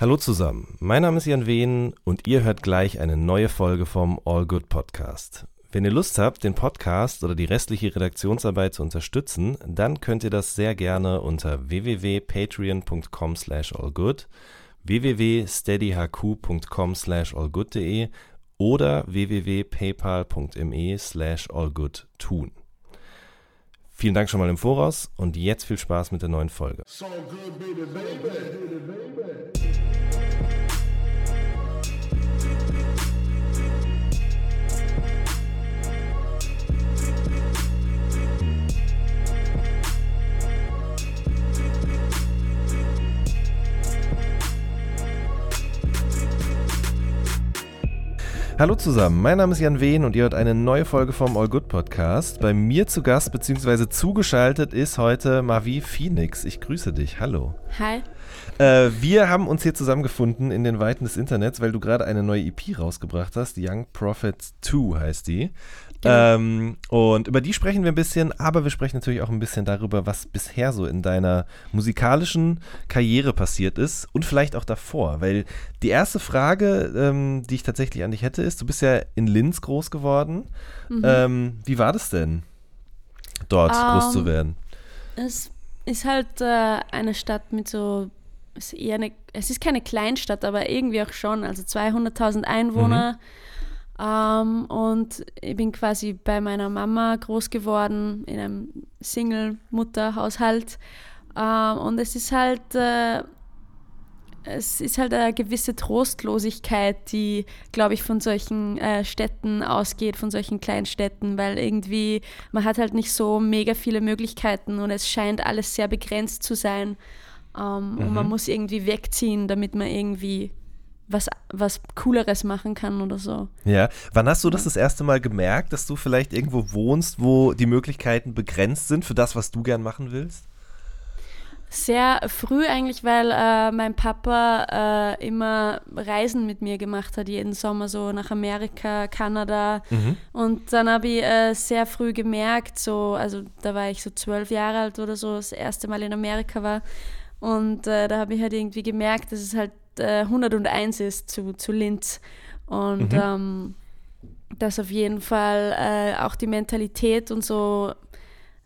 Hallo zusammen, mein Name ist Jan Wehn und ihr hört gleich eine neue Folge vom All Good Podcast. Wenn ihr Lust habt, den Podcast oder die restliche Redaktionsarbeit zu unterstützen, dann könnt ihr das sehr gerne unter www.patreon.com slash allgood, www.steadyhq.com slash allgood.de oder www.paypal.me slash allgood tun. Vielen Dank schon mal im Voraus und jetzt viel Spaß mit der neuen Folge. So good, baby, baby. Hallo zusammen, mein Name ist Jan Wehn und ihr hört eine neue Folge vom All Good Podcast. Bei mir zu Gast bzw. zugeschaltet ist heute Mavi Phoenix. Ich grüße dich. Hallo. Hi. Äh, wir haben uns hier zusammengefunden in den Weiten des Internets, weil du gerade eine neue EP rausgebracht hast. Young Prophets 2 heißt die. Genau. Ähm, und über die sprechen wir ein bisschen, aber wir sprechen natürlich auch ein bisschen darüber, was bisher so in deiner musikalischen Karriere passiert ist und vielleicht auch davor. Weil die erste Frage, ähm, die ich tatsächlich an dich hätte, ist: Du bist ja in Linz groß geworden. Mhm. Ähm, wie war das denn, dort groß zu ähm, werden? Es ist halt äh, eine Stadt mit so es ist eher eine, es ist keine Kleinstadt, aber irgendwie auch schon, also 200.000 Einwohner. Mhm. Ähm, und ich bin quasi bei meiner Mama groß geworden, in einem Single-Mutter-Haushalt. Ähm, und es ist halt, äh, es ist halt eine gewisse Trostlosigkeit, die, glaube ich, von solchen äh, Städten ausgeht, von solchen Kleinstädten, weil irgendwie man hat halt nicht so mega viele Möglichkeiten und es scheint alles sehr begrenzt zu sein. Ähm, mhm. Und man mhm. muss irgendwie wegziehen, damit man irgendwie was, was Cooleres machen kann oder so. Ja, wann hast du das das erste Mal gemerkt, dass du vielleicht irgendwo wohnst, wo die Möglichkeiten begrenzt sind für das, was du gern machen willst? Sehr früh eigentlich, weil äh, mein Papa äh, immer Reisen mit mir gemacht hat, jeden Sommer so nach Amerika, Kanada. Mhm. Und dann habe ich äh, sehr früh gemerkt, so, also da war ich so zwölf Jahre alt oder so, das erste Mal in Amerika war. Und äh, da habe ich halt irgendwie gemerkt, dass es halt äh, 101 ist zu, zu Linz. Und mhm. ähm, dass auf jeden Fall äh, auch die Mentalität und so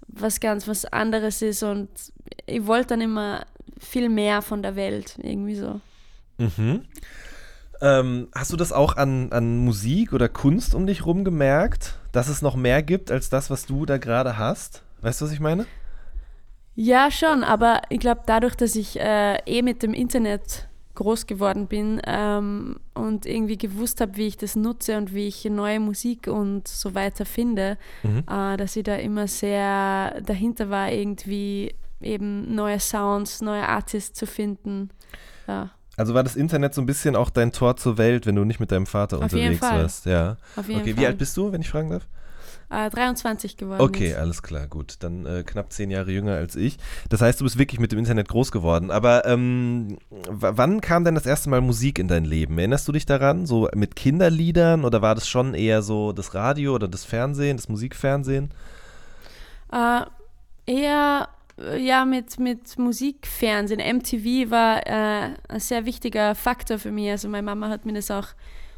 was ganz was anderes ist. Und ich wollte dann immer viel mehr von der Welt, irgendwie so. Mhm. Ähm, hast du das auch an, an Musik oder Kunst um dich rum gemerkt, dass es noch mehr gibt als das, was du da gerade hast? Weißt du, was ich meine? Ja, schon, aber ich glaube, dadurch, dass ich äh, eh mit dem Internet groß geworden bin ähm, und irgendwie gewusst habe, wie ich das nutze und wie ich neue Musik und so weiter finde, mhm. äh, dass ich da immer sehr dahinter war, irgendwie eben neue Sounds, neue Artists zu finden. Ja. Also war das Internet so ein bisschen auch dein Tor zur Welt, wenn du nicht mit deinem Vater Auf unterwegs warst? Ja. Auf jeden okay, Fall. wie alt bist du, wenn ich fragen darf? Äh, 23 geworden Okay, ist. alles klar, gut. Dann äh, knapp zehn Jahre jünger als ich. Das heißt, du bist wirklich mit dem Internet groß geworden. Aber ähm, wann kam denn das erste Mal Musik in dein Leben? Erinnerst du dich daran? So mit Kinderliedern oder war das schon eher so das Radio oder das Fernsehen, das Musikfernsehen? Äh, eher ja, mit, mit Musikfernsehen. MTV war äh, ein sehr wichtiger Faktor für mich. Also meine Mama hat mir das auch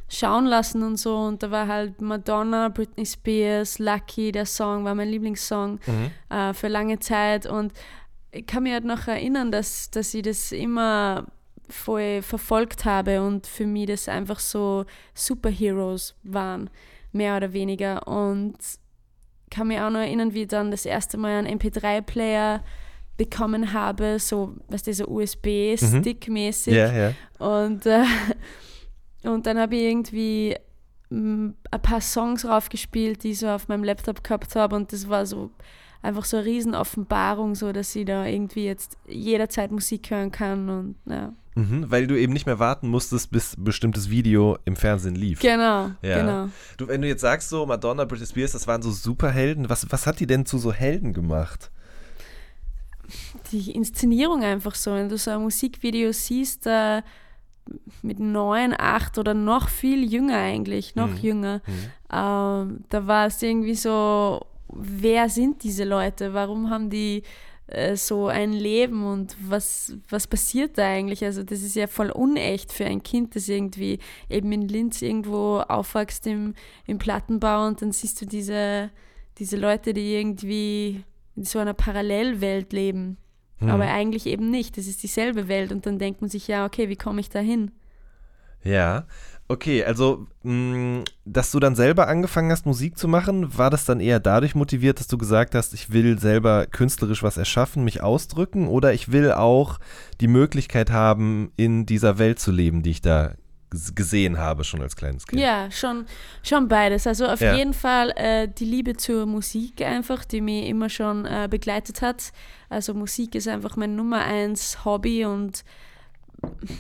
schauen lassen und so. Und da war halt Madonna, Britney Spears, Lucky, der Song war mein Lieblingssong mhm. äh, für lange Zeit. Und ich kann mich halt noch erinnern, dass, dass ich das immer voll verfolgt habe und für mich das einfach so Superheroes waren, mehr oder weniger. Und kann mich auch noch erinnern, wie ich dann das erste Mal einen MP3-Player bekommen habe, so, was dieser USB-Stick-mäßig. Mhm. Yeah, yeah. Und äh, und dann habe ich irgendwie mm, ein paar Songs raufgespielt, die ich so auf meinem Laptop gehabt habe. Und das war so einfach so eine Riesenoffenbarung, so dass ich da irgendwie jetzt jederzeit Musik hören kann. Und ja. Mhm, weil du eben nicht mehr warten musstest, bis ein bestimmtes Video im Fernsehen lief. Genau, ja. genau. Du, wenn du jetzt sagst, so Madonna, Britney Spears, das waren so Superhelden, was, was hat die denn zu so Helden gemacht? Die Inszenierung einfach so. Wenn du so ein Musikvideo siehst, äh, mit neun, acht oder noch viel jünger eigentlich, noch mhm. jünger. Mhm. Ähm, da war es irgendwie so, wer sind diese Leute? Warum haben die äh, so ein Leben und was, was passiert da eigentlich? Also das ist ja voll unecht für ein Kind, das irgendwie eben in Linz irgendwo aufwächst im, im Plattenbau und dann siehst du diese, diese Leute, die irgendwie in so einer Parallelwelt leben. Hm. Aber eigentlich eben nicht. Das ist dieselbe Welt und dann denkt man sich, ja, okay, wie komme ich da hin? Ja, okay, also, mh, dass du dann selber angefangen hast, Musik zu machen, war das dann eher dadurch motiviert, dass du gesagt hast, ich will selber künstlerisch was erschaffen, mich ausdrücken oder ich will auch die Möglichkeit haben, in dieser Welt zu leben, die ich da gesehen habe, schon als kleines Kind. Ja, schon, schon beides. Also auf ja. jeden Fall äh, die Liebe zur Musik einfach, die mich immer schon äh, begleitet hat. Also Musik ist einfach mein Nummer eins Hobby und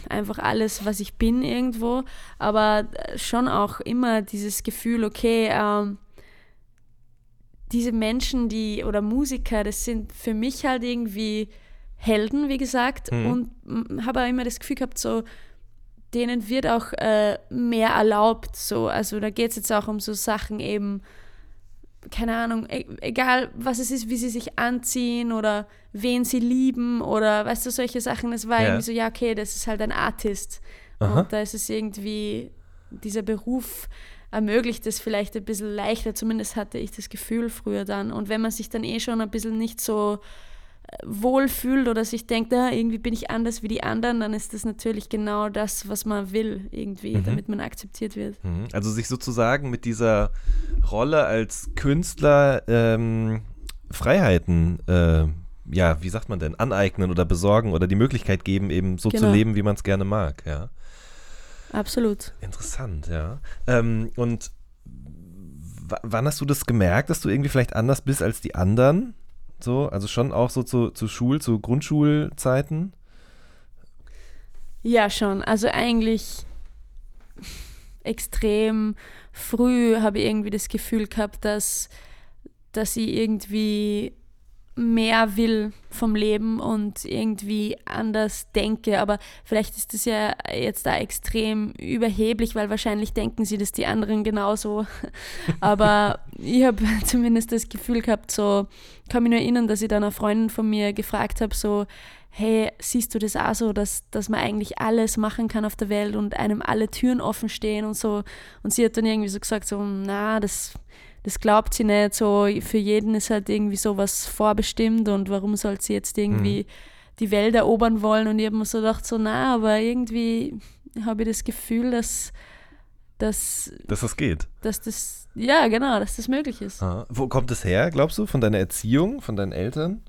einfach alles, was ich bin irgendwo. Aber schon auch immer dieses Gefühl, okay, ähm, diese Menschen, die oder Musiker, das sind für mich halt irgendwie Helden, wie gesagt. Mhm. Und habe auch immer das Gefühl gehabt, so denen wird auch äh, mehr erlaubt. So. Also da geht es jetzt auch um so Sachen eben, keine Ahnung, e egal was es ist, wie sie sich anziehen oder wen sie lieben oder weißt du, solche Sachen. Das war ja. irgendwie so, ja, okay, das ist halt ein Artist. Aha. Und da ist es irgendwie, dieser Beruf ermöglicht es vielleicht ein bisschen leichter, zumindest hatte ich das Gefühl früher dann. Und wenn man sich dann eh schon ein bisschen nicht so wohlfühlt oder sich denkt, ah, irgendwie bin ich anders wie die anderen, dann ist das natürlich genau das, was man will, irgendwie, mhm. damit man akzeptiert wird. Mhm. Also sich sozusagen mit dieser Rolle als Künstler ähm, Freiheiten, äh, ja, wie sagt man denn, aneignen oder besorgen oder die Möglichkeit geben, eben so genau. zu leben, wie man es gerne mag, ja. Absolut. Interessant, ja. Ähm, und wann hast du das gemerkt, dass du irgendwie vielleicht anders bist als die anderen? So, also schon auch so zu, zu Schul-, zu Grundschulzeiten? Ja, schon. Also eigentlich extrem früh habe ich irgendwie das Gefühl gehabt, dass, dass ich irgendwie mehr will vom Leben und irgendwie anders denke. Aber vielleicht ist das ja jetzt da extrem überheblich, weil wahrscheinlich denken sie das die anderen genauso. Aber ich habe zumindest das Gefühl gehabt, so, kann mich nur erinnern, dass ich dann einer Freundin von mir gefragt habe, so, hey, siehst du das auch so, dass, dass man eigentlich alles machen kann auf der Welt und einem alle Türen offen stehen und so. Und sie hat dann irgendwie so gesagt, so, na, das das glaubt sie nicht. So für jeden ist halt irgendwie sowas vorbestimmt und warum soll sie jetzt irgendwie mhm. die Welt erobern wollen? Und ich habe mir so gedacht, so na, aber irgendwie habe ich das Gefühl, dass dass, dass das geht. Dass das, ja, genau, dass das möglich ist. Aha. Wo kommt es her, glaubst du? Von deiner Erziehung, von deinen Eltern?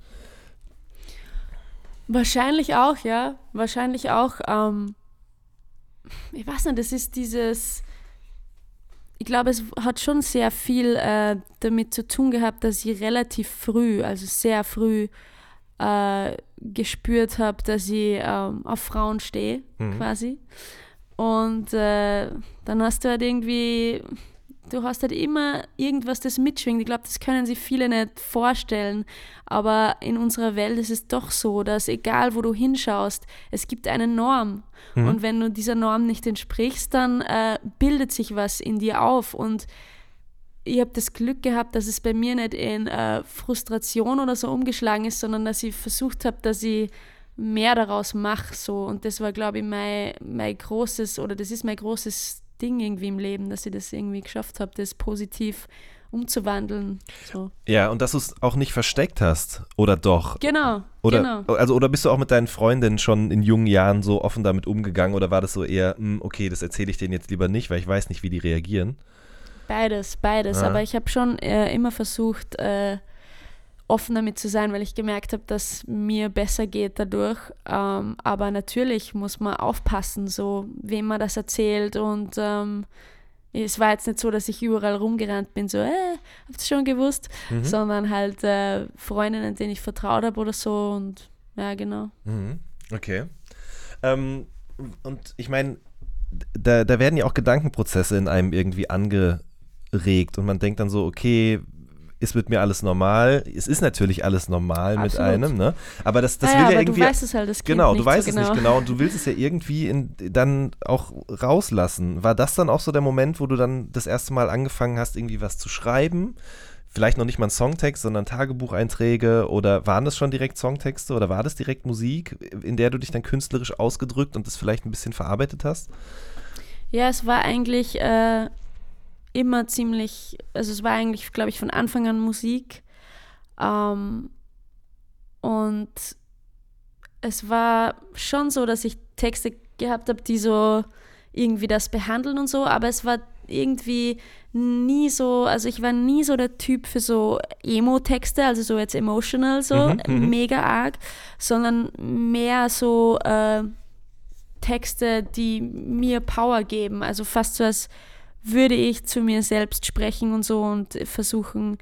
Wahrscheinlich auch, ja. Wahrscheinlich auch. Ähm, ich weiß nicht, das ist dieses, ich glaube, es hat schon sehr viel äh, damit zu tun gehabt, dass ich relativ früh, also sehr früh, äh, gespürt habe, dass ich ähm, auf Frauen stehe, mhm. quasi. Und äh, dann hast du halt irgendwie du hast halt immer irgendwas, das mitschwingt. Ich glaube, das können sich viele nicht vorstellen. Aber in unserer Welt ist es doch so, dass egal wo du hinschaust, es gibt eine Norm. Mhm. Und wenn du dieser Norm nicht entsprichst, dann äh, bildet sich was in dir auf. Und ich habe das Glück gehabt, dass es bei mir nicht in äh, Frustration oder so umgeschlagen ist, sondern dass ich versucht habe, dass ich mehr daraus mache. So. Und das war, glaube ich, mein, mein großes, oder das ist mein großes Ding irgendwie im Leben, dass ich das irgendwie geschafft habe, das positiv umzuwandeln. So. Ja, und dass du es auch nicht versteckt hast, oder doch? Genau. Oder, genau. Also, oder bist du auch mit deinen Freundinnen schon in jungen Jahren so offen damit umgegangen oder war das so eher, mh, hm, okay, das erzähle ich denen jetzt lieber nicht, weil ich weiß nicht, wie die reagieren? Beides, beides. Ah. Aber ich habe schon äh, immer versucht, äh, offen damit zu sein, weil ich gemerkt habe, dass mir besser geht dadurch. Ähm, aber natürlich muss man aufpassen, so wem man das erzählt. Und ähm, es war jetzt nicht so, dass ich überall rumgerannt bin, so, äh, habt ihr schon gewusst, mhm. sondern halt äh, Freundinnen, denen ich vertraut habe oder so. Und ja, genau. Mhm. Okay. Ähm, und ich meine, da, da werden ja auch Gedankenprozesse in einem irgendwie angeregt und man denkt dann so, okay, ist mit mir alles normal. Es ist natürlich alles normal Absolut. mit einem, ne? Aber das, das ja, will ja, ja irgendwie. Du weißt es halt, das kind Genau, du weißt so es genau. nicht genau und du willst es ja irgendwie in, dann auch rauslassen. War das dann auch so der Moment, wo du dann das erste Mal angefangen hast, irgendwie was zu schreiben? vielleicht noch nicht mal ein Songtext, sondern Tagebucheinträge oder waren das schon direkt Songtexte oder war das direkt Musik, in der du dich dann künstlerisch ausgedrückt und das vielleicht ein bisschen verarbeitet hast? Ja, es war eigentlich äh, immer ziemlich, also es war eigentlich, glaube ich, von Anfang an Musik. Ähm, und es war schon so, dass ich Texte gehabt habe, die so irgendwie das behandeln und so, aber es war irgendwie nie so, also ich war nie so der Typ für so Emo-Texte, also so jetzt emotional so, mhm, mhm. mega arg, sondern mehr so äh, Texte, die mir Power geben, also fast so als würde ich zu mir selbst sprechen und so und versuchen,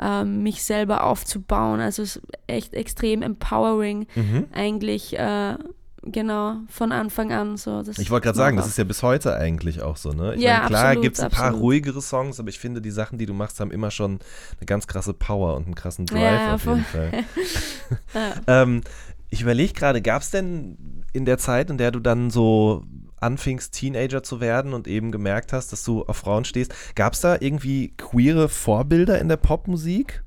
ähm, mich selber aufzubauen. Also es ist echt extrem empowering mhm. eigentlich. Äh, genau, von Anfang an so. ich wollte gerade sagen, das ist ja bis heute eigentlich auch so, ne? Ich ja, meine, klar gibt es ein paar ruhigere Songs, aber ich finde, die Sachen, die du machst, haben immer schon eine ganz krasse Power und einen krassen Drive ja, auf jeden Fall. ja. ähm, ich überlege gerade, gab es denn in der Zeit, in der du dann so anfingst, Teenager zu werden und eben gemerkt hast, dass du auf Frauen stehst, gab es da irgendwie queere Vorbilder in der Popmusik?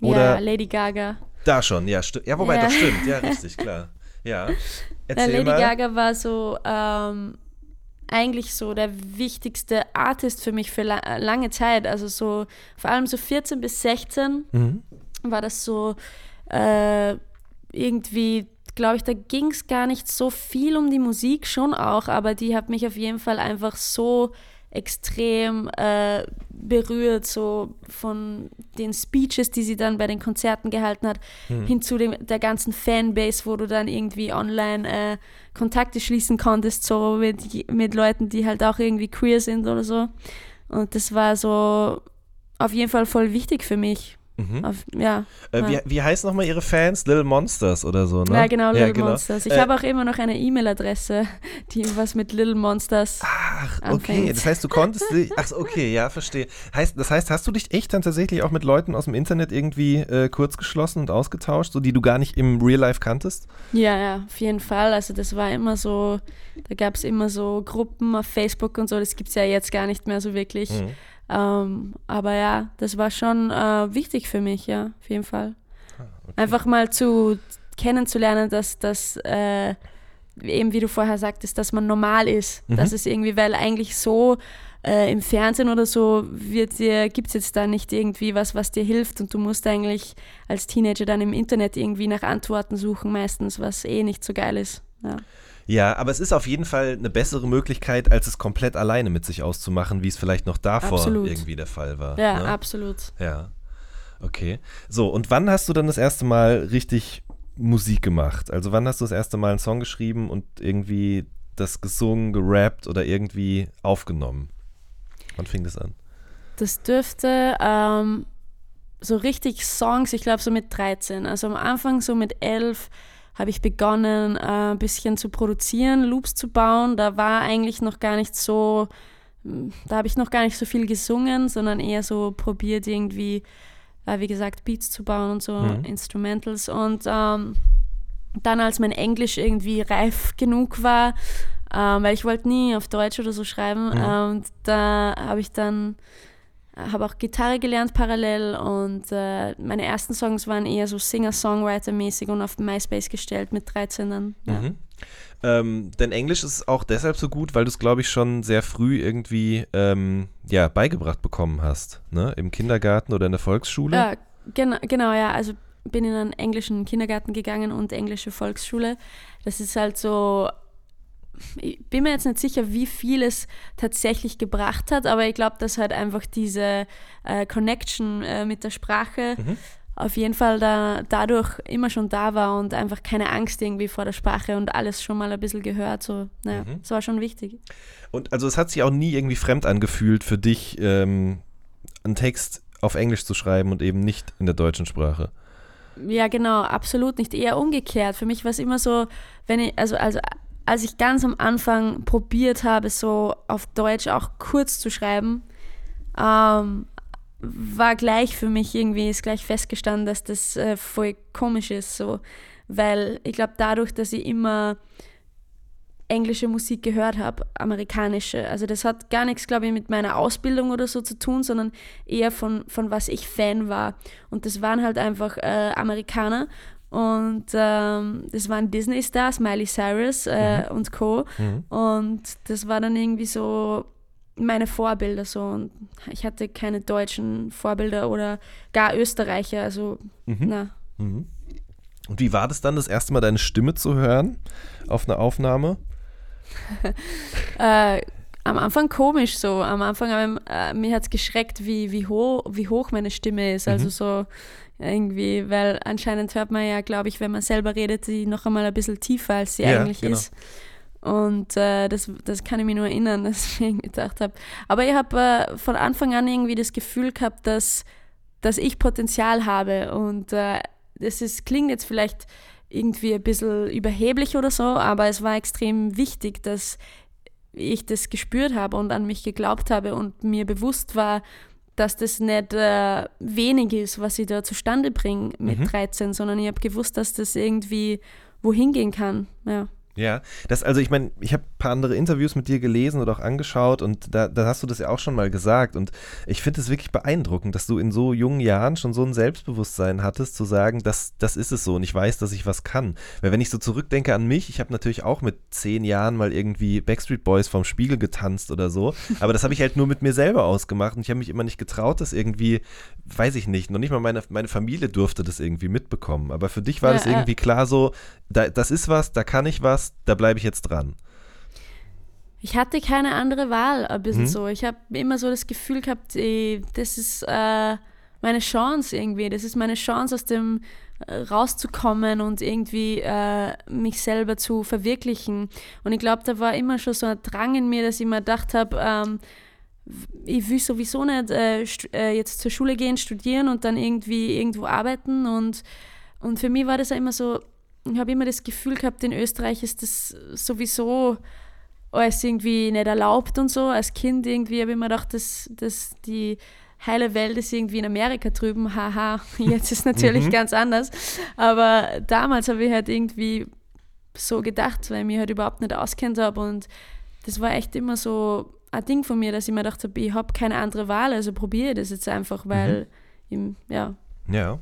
Oder ja, Lady Gaga. Da schon, ja, stimmt. Ja, wobei, ja. das stimmt, ja, richtig, klar. Ja. Erzähl Lady mal. Gaga war so ähm, eigentlich so der wichtigste Artist für mich für la lange Zeit. Also so vor allem so 14 bis 16 mhm. war das so äh, irgendwie glaube ich, da ging es gar nicht so viel um die Musik, schon auch, aber die hat mich auf jeden Fall einfach so extrem äh, berührt, so von den Speeches, die sie dann bei den Konzerten gehalten hat, hm. hin zu dem, der ganzen Fanbase, wo du dann irgendwie online äh, Kontakte schließen konntest, so mit, mit Leuten, die halt auch irgendwie queer sind oder so. Und das war so auf jeden Fall voll wichtig für mich. Mhm. Auf, ja, äh, ja. Wie, wie heißen nochmal ihre Fans? Little Monsters oder so, ne? Ja, genau, Little ja, genau. Monsters. Ich äh, habe auch immer noch eine E-Mail-Adresse, die was mit Little Monsters. Ach, okay. Das heißt, du konntest dich. Ach, okay, ja, verstehe. Heißt, das heißt, hast du dich echt dann tatsächlich auch mit Leuten aus dem Internet irgendwie äh, kurz geschlossen und ausgetauscht, so die du gar nicht im Real Life kanntest? Ja, ja, auf jeden Fall. Also, das war immer so, da gab es immer so Gruppen auf Facebook und so, das gibt es ja jetzt gar nicht mehr so wirklich. Mhm. Ähm, aber ja, das war schon äh, wichtig für mich, ja, auf jeden Fall. Ah, okay. Einfach mal zu kennenzulernen, dass das äh, eben wie du vorher sagtest, dass man normal ist. Mhm. Dass es irgendwie, weil eigentlich so äh, im Fernsehen oder so wird dir, gibt es jetzt da nicht irgendwie was, was dir hilft und du musst eigentlich als Teenager dann im Internet irgendwie nach Antworten suchen, meistens, was eh nicht so geil ist. Ja. Ja, aber es ist auf jeden Fall eine bessere Möglichkeit, als es komplett alleine mit sich auszumachen, wie es vielleicht noch davor absolut. irgendwie der Fall war. Ja, ne? absolut. Ja. Okay. So, und wann hast du dann das erste Mal richtig Musik gemacht? Also wann hast du das erste Mal einen Song geschrieben und irgendwie das gesungen, gerappt oder irgendwie aufgenommen? Wann fing das an? Das dürfte ähm, so richtig Songs, ich glaube so mit 13. Also am Anfang so mit 11 habe ich begonnen, äh, ein bisschen zu produzieren, Loops zu bauen. Da war eigentlich noch gar nicht so, hm, da habe ich noch gar nicht so viel gesungen, sondern eher so probiert irgendwie, äh, wie gesagt, Beats zu bauen und so, mhm. Instrumentals. Und ähm, dann, als mein Englisch irgendwie reif genug war, ähm, weil ich wollte nie auf Deutsch oder so schreiben, mhm. ähm, da habe ich dann habe auch Gitarre gelernt parallel und äh, meine ersten Songs waren eher so Singer-Songwriter-mäßig und auf MySpace gestellt mit 13 dann. Ja. Mhm. Ähm, dein Englisch ist auch deshalb so gut, weil du es, glaube ich, schon sehr früh irgendwie ähm, ja, beigebracht bekommen hast, ne? Im Kindergarten oder in der Volksschule? Ja, genau, genau, ja. Also bin in einen englischen Kindergarten gegangen und englische Volksschule. Das ist halt so ich bin mir jetzt nicht sicher, wie viel es tatsächlich gebracht hat, aber ich glaube, dass halt einfach diese äh, Connection äh, mit der Sprache mhm. auf jeden Fall da, dadurch immer schon da war und einfach keine Angst irgendwie vor der Sprache und alles schon mal ein bisschen gehört. So, naja, mhm. das war schon wichtig. Und also es hat sich auch nie irgendwie fremd angefühlt für dich, ähm, einen Text auf Englisch zu schreiben und eben nicht in der deutschen Sprache. Ja, genau, absolut nicht. Eher umgekehrt. Für mich war es immer so, wenn ich, also, also als ich ganz am Anfang probiert habe, so auf Deutsch auch kurz zu schreiben, ähm, war gleich für mich irgendwie, ist gleich festgestanden, dass das äh, voll komisch ist, so. Weil ich glaube, dadurch, dass ich immer englische Musik gehört habe, amerikanische. Also das hat gar nichts, glaube ich, mit meiner Ausbildung oder so zu tun, sondern eher von, von was ich Fan war. Und das waren halt einfach äh, Amerikaner. Und ähm, das waren Disney-Stars, Miley Cyrus äh, mhm. und Co. Mhm. Und das war dann irgendwie so meine Vorbilder so. Und ich hatte keine deutschen Vorbilder oder gar Österreicher. Also, mhm. na. Mhm. Und wie war das dann, das erste Mal deine Stimme zu hören auf einer Aufnahme? äh, am Anfang komisch so. Am Anfang, äh, mir hat es geschreckt, wie, wie, hoch, wie hoch meine Stimme ist. Also mhm. so irgendwie, weil anscheinend hört man ja, glaube ich, wenn man selber redet, die noch einmal ein bisschen tiefer, als sie ja, eigentlich genau. ist. Und äh, das, das kann ich mir nur erinnern, dass ich gedacht habe. Aber ich habe äh, von Anfang an irgendwie das Gefühl gehabt, dass, dass ich Potenzial habe. Und äh, das ist, klingt jetzt vielleicht irgendwie ein bisschen überheblich oder so, aber es war extrem wichtig, dass ich das gespürt habe und an mich geglaubt habe und mir bewusst war, dass das nicht äh, wenig ist, was ich da zustande bringe mit mhm. 13, sondern ich habe gewusst, dass das irgendwie wohin gehen kann. Ja. Ja, das also ich meine, ich habe paar andere Interviews mit dir gelesen oder auch angeschaut und da, da hast du das ja auch schon mal gesagt und ich finde es wirklich beeindruckend, dass du in so jungen Jahren schon so ein Selbstbewusstsein hattest, zu sagen, das, das ist es so und ich weiß, dass ich was kann. Weil wenn ich so zurückdenke an mich, ich habe natürlich auch mit zehn Jahren mal irgendwie Backstreet Boys vom Spiegel getanzt oder so, aber das habe ich halt nur mit mir selber ausgemacht und ich habe mich immer nicht getraut, das irgendwie, weiß ich nicht, noch nicht mal meine, meine Familie durfte das irgendwie mitbekommen, aber für dich war ja, das irgendwie klar so, da, das ist was, da kann ich was, da bleibe ich jetzt dran? Ich hatte keine andere Wahl, ein bisschen mhm. so. Ich habe immer so das Gefühl gehabt, ey, das ist äh, meine Chance irgendwie. Das ist meine Chance, aus dem äh, rauszukommen und irgendwie äh, mich selber zu verwirklichen. Und ich glaube, da war immer schon so ein Drang in mir, dass ich mir gedacht habe, ähm, ich will sowieso nicht äh, äh, jetzt zur Schule gehen, studieren und dann irgendwie irgendwo arbeiten. Und, und für mich war das ja immer so, ich habe immer das Gefühl gehabt, in Österreich ist das sowieso alles irgendwie nicht erlaubt und so. Als Kind irgendwie habe ich mir gedacht, dass, dass die heile Welt ist irgendwie in Amerika drüben. Haha, jetzt ist es natürlich mhm. ganz anders. Aber damals habe ich halt irgendwie so gedacht, weil ich mich halt überhaupt nicht auskennt habe. Und das war echt immer so ein Ding von mir, dass ich mir gedacht habe, ich habe keine andere Wahl, also probiere ich das jetzt einfach, weil, mhm. ich, ja. Ja.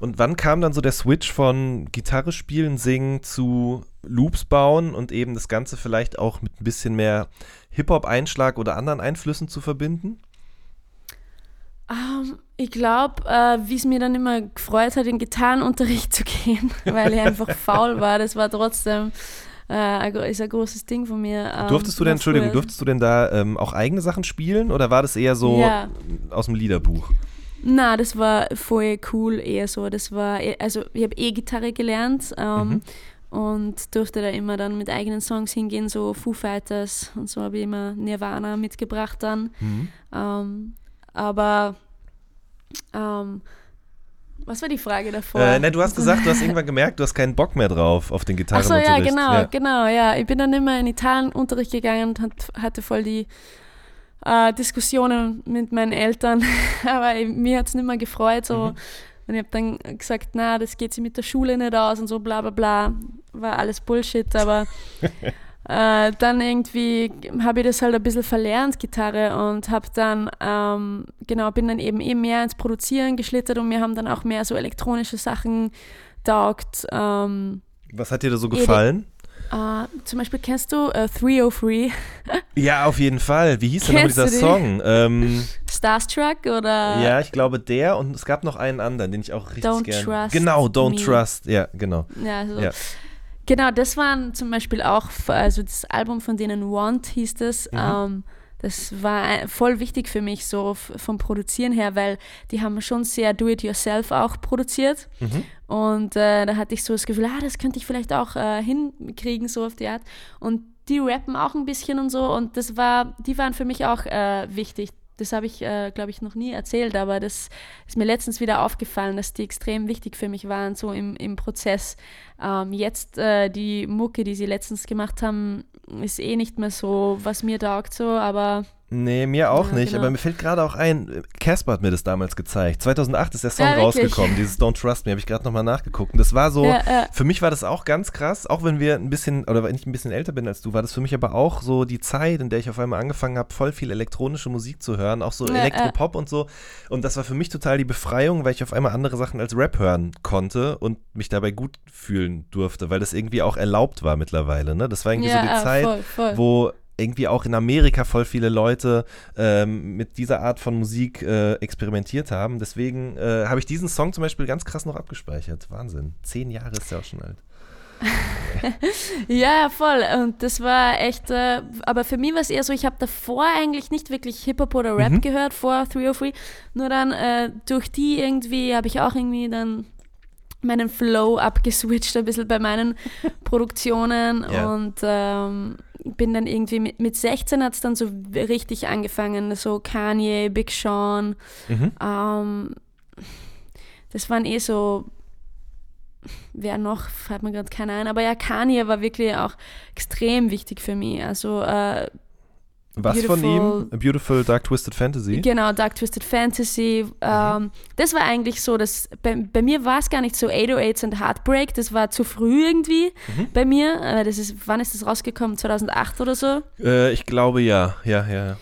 Und wann kam dann so der Switch von Gitarre spielen, singen zu Loops bauen und eben das Ganze vielleicht auch mit ein bisschen mehr Hip-Hop-Einschlag oder anderen Einflüssen zu verbinden? Um, ähm, ich glaube, äh, wie es mir dann immer gefreut hat, in Gitarrenunterricht zu gehen, weil ich einfach faul war. Das war trotzdem äh, ist ein großes Ding von mir. Ähm, durftest du denn, Entschuldigung, durftest du denn da ähm, auch eigene Sachen spielen oder war das eher so ja. aus dem Liederbuch? Na, das war voll cool eher so. Das war, also ich habe E-Gitarre gelernt ähm, mhm. Und durfte da immer dann mit eigenen Songs hingehen, so Foo Fighters und so habe ich immer Nirvana mitgebracht dann. Mhm. Ähm, aber ähm, was war die Frage davor? Äh, ne, du hast gesagt, du hast irgendwann gemerkt, du hast keinen Bock mehr drauf auf den Gitarrenunterricht. Achso, ja, genau, ja. genau, ja. Ich bin dann immer in Italienunterricht gegangen und hatte voll die äh, Diskussionen mit meinen Eltern, aber mir hat es nicht mehr gefreut. So. Mhm. Und ich habe dann gesagt, na, das geht sich mit der Schule nicht aus und so bla bla bla. War alles Bullshit, aber äh, dann irgendwie habe ich das halt ein bisschen verlernt, Gitarre, und habe dann, ähm, genau, bin dann eben eben mehr ins Produzieren geschlittert und mir haben dann auch mehr so elektronische Sachen taugt. Ähm, Was hat dir da so gefallen? Uh, zum Beispiel kennst du uh, äh, 303? ja, auf jeden Fall. Wie hieß denn noch dieser Song? Ähm, Starstruck oder? Ja, ich glaube der und es gab noch einen anderen, den ich auch richtig Don't gerne. Trust genau, Don't me. Trust. Ja, genau. Ja, so. ja. Genau, das waren zum Beispiel auch, also das Album von denen Want hieß das. Mhm. Ähm, das war voll wichtig für mich, so vom Produzieren her, weil die haben schon sehr do-it-yourself auch produziert. Mhm. Und äh, da hatte ich so das Gefühl, ah, das könnte ich vielleicht auch äh, hinkriegen, so auf die Art. Und die rappen auch ein bisschen und so. Und das war, die waren für mich auch äh, wichtig. Das habe ich, äh, glaube ich, noch nie erzählt, aber das ist mir letztens wieder aufgefallen, dass die extrem wichtig für mich waren, so im, im Prozess. Ähm, jetzt äh, die Mucke, die sie letztens gemacht haben, ist eh nicht mehr so, was mir taugt, so, aber Nee, mir auch Ja, nicht, genau. aber mir fällt gerade auch ein, Casper hat mir das damals gezeigt. 2008 ist der Song Ja, rausgekommen, dieses Don't Trust Me, habe ich gerade nochmal nachgeguckt. Und das war so, Ja, für mich war das auch ganz krass, auch wenn wir ein bisschen, oder wenn ich ein bisschen älter bin als du, war das für mich aber auch so die Zeit, in der ich auf einmal angefangen habe, voll viel elektronische Musik zu hören, auch so Elektropop und so. Und das war für mich total die Befreiung, weil ich auf einmal andere Sachen als Rap hören konnte und mich dabei gut fühlen durfte, weil das irgendwie auch erlaubt war mittlerweile. Ne? Das war irgendwie so die ah, Zeit, voll, voll. wo irgendwie auch in Amerika voll viele Leute ähm, mit dieser Art von Musik äh, experimentiert haben. Deswegen äh, habe ich diesen Song zum Beispiel ganz krass noch abgespeichert. Wahnsinn. Zehn Jahre ist der auch schon alt. Ja, voll. Und das war echt, äh, aber für mich war es eher so, ich habe davor eigentlich nicht wirklich Hip-Hop oder Rap Mhm. gehört vor 303. Nur dann äh, durch die irgendwie habe ich auch irgendwie dann meinen Flow abgeswitcht ein bisschen bei meinen Produktionen Ja. und ähm, bin dann irgendwie mit, mit 16 hat es dann so richtig angefangen, so Kanye, Big Sean, Mhm. ähm, das waren eh so, wer noch, fällt mir gerade keiner ein, aber ja, Kanye war wirklich auch extrem wichtig für mich. Also äh, Was von ihm? A Beautiful Dark Twisted Fantasy. genau, Dark Twisted Fantasy, ähm, das war eigentlich so, dass bei, bei mir war es gar nicht so 808s und Heartbreak, das war zu früh irgendwie Mhm. bei mir. Äh, das ist, wann ist das rausgekommen? 2008 oder so? Äh, ich glaube ja. Ja, ja.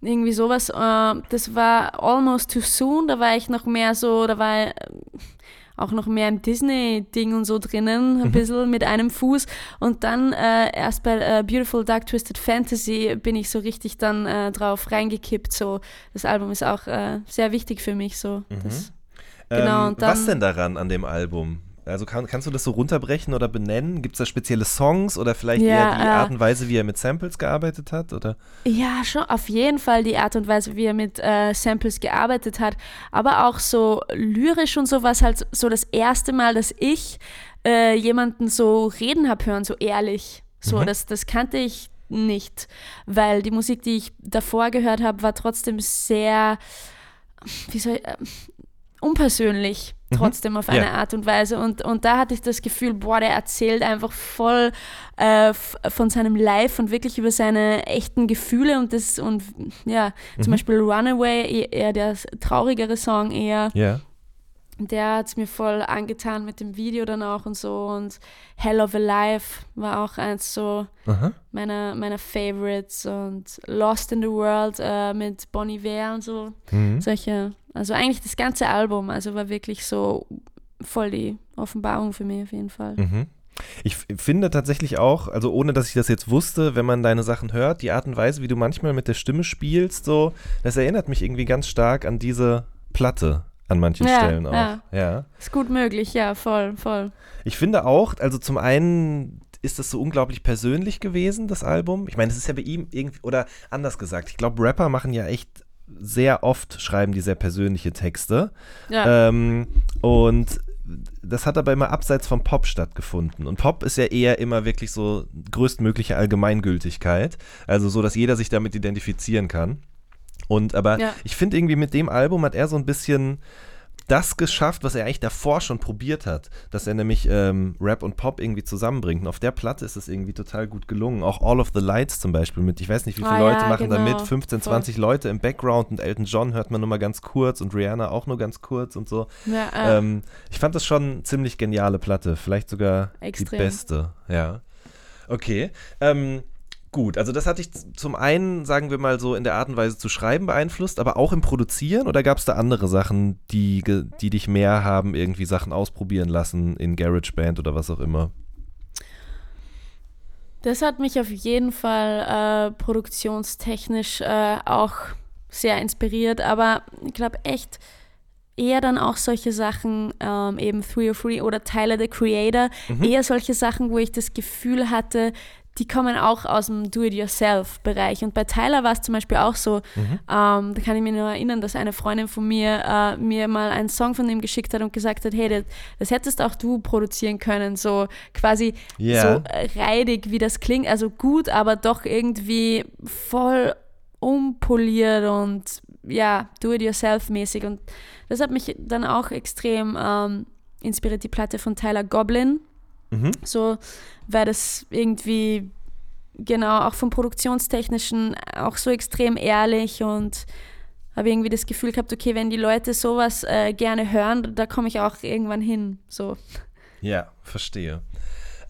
irgendwie sowas. Äh, das war Almost Too Soon, da war ich noch mehr so, da war auch noch mehr im Disney-Ding und so drinnen, ein bisschen mit einem Fuß. Und dann äh, erst bei äh, Beautiful Dark Twisted Fantasy bin ich so richtig dann äh, drauf reingekippt. So, das Album ist auch äh, sehr wichtig für mich. So, das, Genau, Ähm, und dann- was denn daran an dem Album? Also kann, kannst du das so runterbrechen oder benennen? Gibt es da spezielle Songs oder vielleicht Ja, eher die äh, Art und Weise, wie er mit Samples gearbeitet hat? Oder? Ja, schon auf jeden Fall die Art und Weise, wie er mit äh, Samples gearbeitet hat, aber auch so lyrisch und so was halt so das erste Mal, dass ich äh, jemanden so reden habe hören, so ehrlich. So, Mhm. das, das kannte ich nicht, weil die Musik, die ich davor gehört habe, war trotzdem sehr, wie soll ich, äh, unpersönlich trotzdem auf eine Ja. Art und Weise. Und, und da hatte ich das Gefühl, boah, der erzählt einfach voll äh, von seinem Life und wirklich über seine echten Gefühle und das und ja, zum Beispiel Runaway, eher- eher der traurigere Song eher, Ja. Der hat es mir voll angetan mit dem Video dann auch und so und Hell of a Life war auch eins so Aha. meiner, meiner Favorites und Lost in the World äh, mit Bonnie Iver und so Mhm. solche, also eigentlich das ganze Album, also war wirklich so voll die Offenbarung für mich auf jeden Fall. Mhm. Ich finde tatsächlich auch, also ohne dass ich das jetzt wusste, wenn man deine Sachen hört, die Art und Weise, wie du manchmal mit der Stimme spielst, so, das erinnert mich irgendwie ganz stark an diese Platte an manchen Ja, Stellen auch. ja. ja. Ist gut möglich, ja, voll, voll. Ich finde auch, also zum einen ist das so unglaublich persönlich gewesen, das Album. Ich meine, es ist ja bei ihm irgendwie, oder anders gesagt, ich glaube, Rapper machen ja echt sehr oft, schreiben die sehr persönliche Texte. Ja, Ähm, und das hat aber immer abseits vom Pop stattgefunden. Und Pop ist ja eher immer wirklich so größtmögliche Allgemeingültigkeit. Also so, dass jeder sich damit identifizieren kann. Und aber Ja. ich finde irgendwie mit dem Album hat er so ein bisschen das geschafft, was er eigentlich davor schon probiert hat, dass er nämlich ähm, Rap und Pop irgendwie zusammenbringt. Und auf der Platte ist es irgendwie total gut gelungen. Auch All of the Lights zum Beispiel mit, ich weiß nicht, wie viele Ah, Leute ja, machen da genau. mit, 15, Voll. 20 Leute im Background und Elton John hört man nur mal ganz kurz und Rihanna auch nur ganz kurz und so. ja äh, Ähm, ich fand das schon eine ziemlich geniale Platte, vielleicht sogar die Extrem. beste, ja. Okay. Ähm, gut, also das hat dich z- zum einen, sagen wir mal so, in der Art und Weise zu schreiben beeinflusst, aber auch im Produzieren? Oder gab es da andere Sachen, die, die dich mehr haben, irgendwie Sachen ausprobieren lassen in GarageBand oder was auch immer? das hat mich auf jeden Fall äh, produktionstechnisch äh, auch sehr inspiriert, aber ich glaube echt eher dann auch solche Sachen, ähm, eben 303 oder Tyler the Creator, eher solche Sachen, wo ich das Gefühl hatte, die kommen auch aus dem Do-it-yourself-Bereich. Und bei Tyler war es zum Beispiel auch so, ähm, da kann ich mich nur erinnern, dass eine Freundin von mir äh, mir mal einen Song von ihm geschickt hat und gesagt hat, hey, das, das hättest auch du produzieren können, so quasi Ja. so äh, reidig, wie das klingt, also gut, aber doch irgendwie voll unpoliert und ja, do-it-yourself-mäßig. Und das hat mich dann auch extrem ähm, inspiriert, die Platte von Tyler Goblin. Mhm. So, weil das irgendwie genau, auch vom Produktionstechnischen auch so extrem ehrlich und habe irgendwie das Gefühl gehabt, okay, wenn die Leute sowas äh, gerne hören, da komme ich auch irgendwann hin. So. Ja, verstehe.